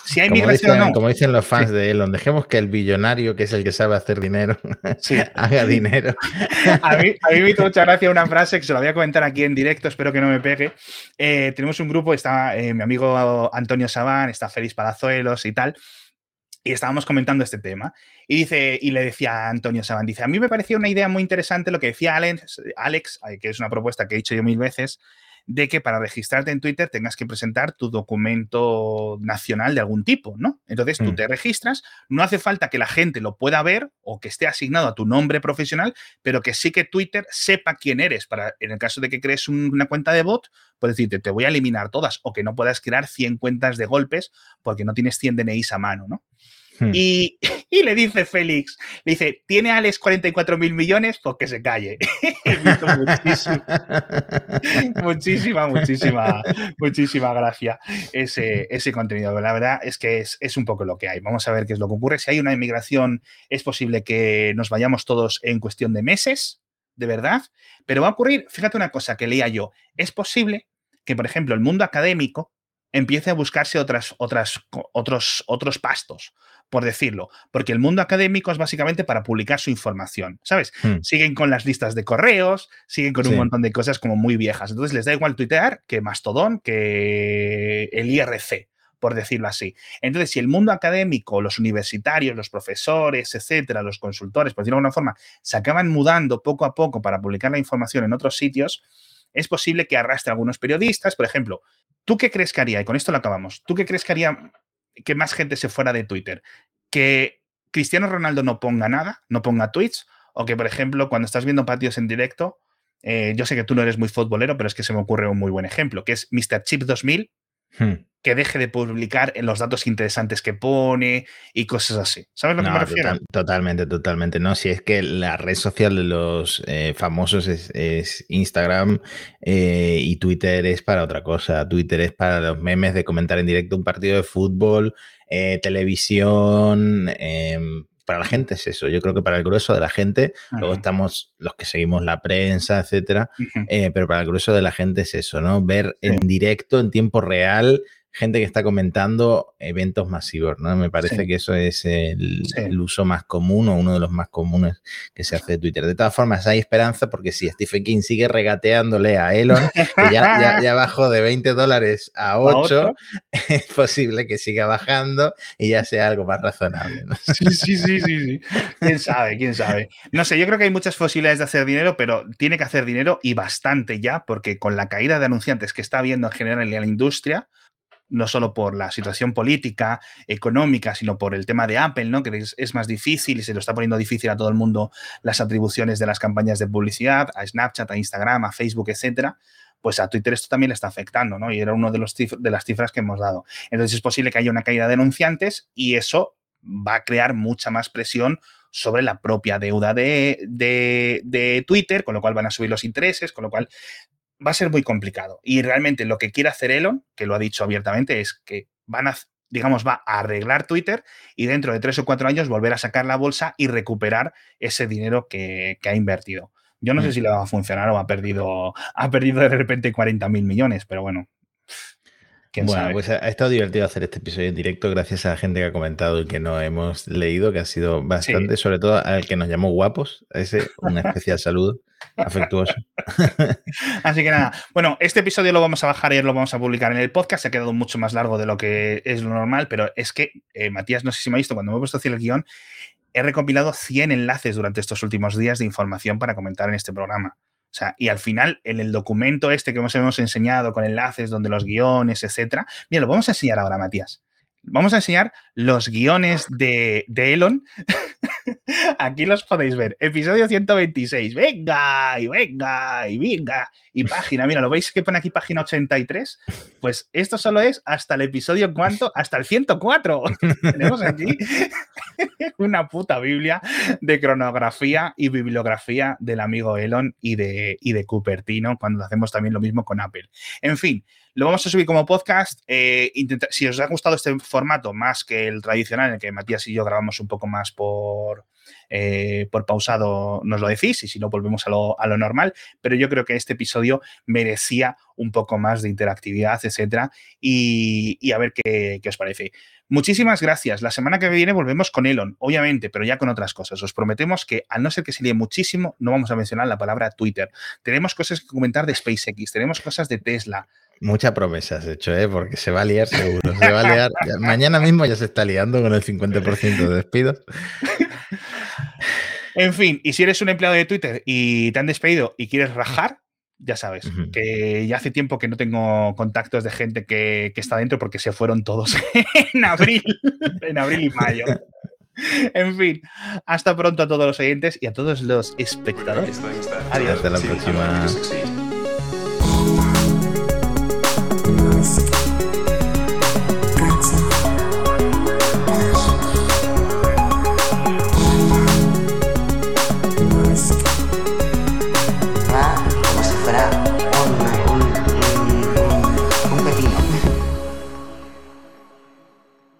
Si hay como dicen, no. Como dicen los fans de Elon, dejemos que el billonario, que es el que sabe hacer dinero, haga dinero. a, mí, a mí me hizo mucha gracia una frase que se la voy a comentar aquí en directo, espero que no me pegue. Eh, tenemos un grupo, está eh, mi amigo Antonio Sabán, está Félix Palazuelos y tal y estábamos comentando este tema. Y dice, y le decía a Antonio Sabán, dice, a mí me parecía una idea muy interesante lo que decía Alex, Alex, que es una propuesta que he dicho yo mil veces, de que para registrarte en Twitter tengas que presentar tu documento nacional de algún tipo, ¿no? Entonces tú mm. te registras, no hace falta que la gente lo pueda ver o que esté asignado a tu nombre profesional, pero que sí que Twitter sepa quién eres. Para, en el caso de que crees una cuenta de bot, puede decirte, te voy a eliminar todas o que no puedas crear 100 cuentas de golpes porque no tienes 100 DNIs a mano, ¿no? Hmm. Y, le dice Félix, le dice, ¿tiene Alex 44 mil millones? Pues que se calle. muchísima, muchísima, muchísima gracia ese, ese contenido. La verdad es que es, es, un poco lo que hay. Vamos a ver qué es lo que ocurre. Si hay una inmigración, es posible que nos vayamos todos en cuestión de meses, de verdad. Pero va a ocurrir, fíjate una cosa que leía yo, es posible que, por ejemplo, el mundo académico empiece a buscarse otras, otras, otros, otros pastos, por decirlo, porque el mundo académico es básicamente para publicar su información, ¿sabes? Hmm. Siguen con las listas de correos, siguen con un montón de cosas como muy viejas, entonces les da igual tuitear que Mastodon, que el IRC, por decirlo así. Entonces, si el mundo académico, los universitarios, los profesores, etcétera, los consultores, por decirlo de alguna forma, se acaban mudando poco a poco para publicar la información en otros sitios, es posible que arrastre a algunos periodistas. Por ejemplo, ¿tú qué crees que haría? Y con esto lo acabamos. ¿Tú qué crees que haría que más gente se fuera de Twitter? ¿Que Cristiano Ronaldo no ponga nada, no ponga tweets? ¿O que, por ejemplo, cuando estás viendo patios en directo, eh, yo sé que tú no eres muy futbolero, pero es que se me ocurre un muy buen ejemplo, que es Mr. Chip 2000, hmm. Que deje de publicar en los datos interesantes que pone y cosas así. ¿Sabes lo que me refiero? totalmente, totalmente. No, si es que la red social de los eh, famosos es, Instagram eh, y Twitter es para otra cosa. Twitter es para los memes de comentar en directo un partido de fútbol, eh, televisión. Em, para la gente es eso. Yo creo que para el grueso de la gente, luego estamos los que seguimos la prensa, etcétera, pero para el grueso de la gente es eso, ¿no? Ver en directo, en tiempo real, gente que está comentando eventos masivos, ¿no? Me parece que eso es el, uso más común o uno de los más comunes que se hace de Twitter. De todas formas, hay esperanza porque si Stephen King sigue regateándole a Elon, que ya, ya, bajó de 20 dólares a 8, es posible que siga bajando y ya sea algo más razonable. Sí, sí, sí, sí, sí. ¿Quién sabe? ¿Quién sabe? No sé, yo creo que hay muchas posibilidades de hacer dinero, pero tiene que hacer dinero y bastante ya, porque con la caída de anunciantes que está habiendo en general en la industria, no solo por la situación política, económica, sino por el tema de Apple, ¿no? que es, más difícil y se lo está poniendo difícil a todo el mundo las atribuciones de las campañas de publicidad, a Snapchat, a Instagram, a Facebook, etcétera, pues a Twitter esto también le está afectando, ¿no? Y era uno de, los de las cifras que hemos dado. Entonces es posible que haya una caída de denunciantes y eso va a crear mucha más presión sobre la propia deuda de, de, Twitter, con lo cual van a subir los intereses, con lo cual va a ser muy complicado. Y realmente lo que quiere hacer Elon, que lo ha dicho abiertamente, es que van a, digamos, va a arreglar Twitter y dentro de tres o cuatro años volver a sacar la bolsa y recuperar ese dinero que, ha invertido. Yo no sé mm. si le va a funcionar o ha perdido, ha perdido de repente 40 mil millones, pero bueno, bueno, pues ha, estado divertido hacer este episodio en directo gracias a la gente que ha comentado y que no hemos leído, que ha sido bastante, sobre todo al que nos llamó guapos, ese un especial saludo afectuoso. Así que nada, bueno, este episodio lo vamos a bajar y lo vamos a publicar en el podcast, se ha quedado mucho más largo de lo que es lo normal, pero es que, eh, Matías, no sé si me ha visto, cuando me he puesto hacia el guion, he recopilado 100 enlaces durante estos últimos días de información para comentar en este programa. O sea, y al final, en el documento este que hemos, hemos enseñado con enlaces donde los guiones, etcétera, mira, lo vamos a enseñar ahora, Matías. Vamos a enseñar los guiones de, de Elon Aquí los podéis ver. Episodio 126. Venga, y venga, y venga. Y página, mira, ¿lo veis que pone aquí página 83? Pues esto solo es hasta el episodio cuánto, hasta el 104. Tenemos aquí una puta Biblia de cronografía y bibliografía del amigo Elon y de, y de Cupertino, cuando hacemos también lo mismo con Apple. En fin, lo vamos a subir como podcast. Eh, si os ha gustado este formato más que el tradicional, en el que Matías y yo grabamos un poco más por, eh, por pausado, nos lo decís, y si no, volvemos a lo, normal. Pero yo creo que este episodio merecía un poco más de interactividad, etcétera. Y, a ver qué, qué os parece. Muchísimas gracias. La semana que viene volvemos con Elon, obviamente, pero ya con otras cosas. Os prometemos que, al no ser que se líe muchísimo, no vamos a mencionar la palabra Twitter. Tenemos cosas que comentar de SpaceX, tenemos cosas de Tesla, Mucha promesa has hecho, ¿eh? porque se va a liar seguro. Se va a liar. Mañana mismo ya se está liando con el 50% de despidos. En fin, y si eres un empleado de Twitter y te han despedido y quieres rajar, ya sabes, que ya hace tiempo que no tengo contactos de gente que, que está dentro porque se fueron todos en abril, en abril y mayo. En fin, hasta pronto a todos los oyentes y a todos los espectadores. Adiós. Hasta la próxima.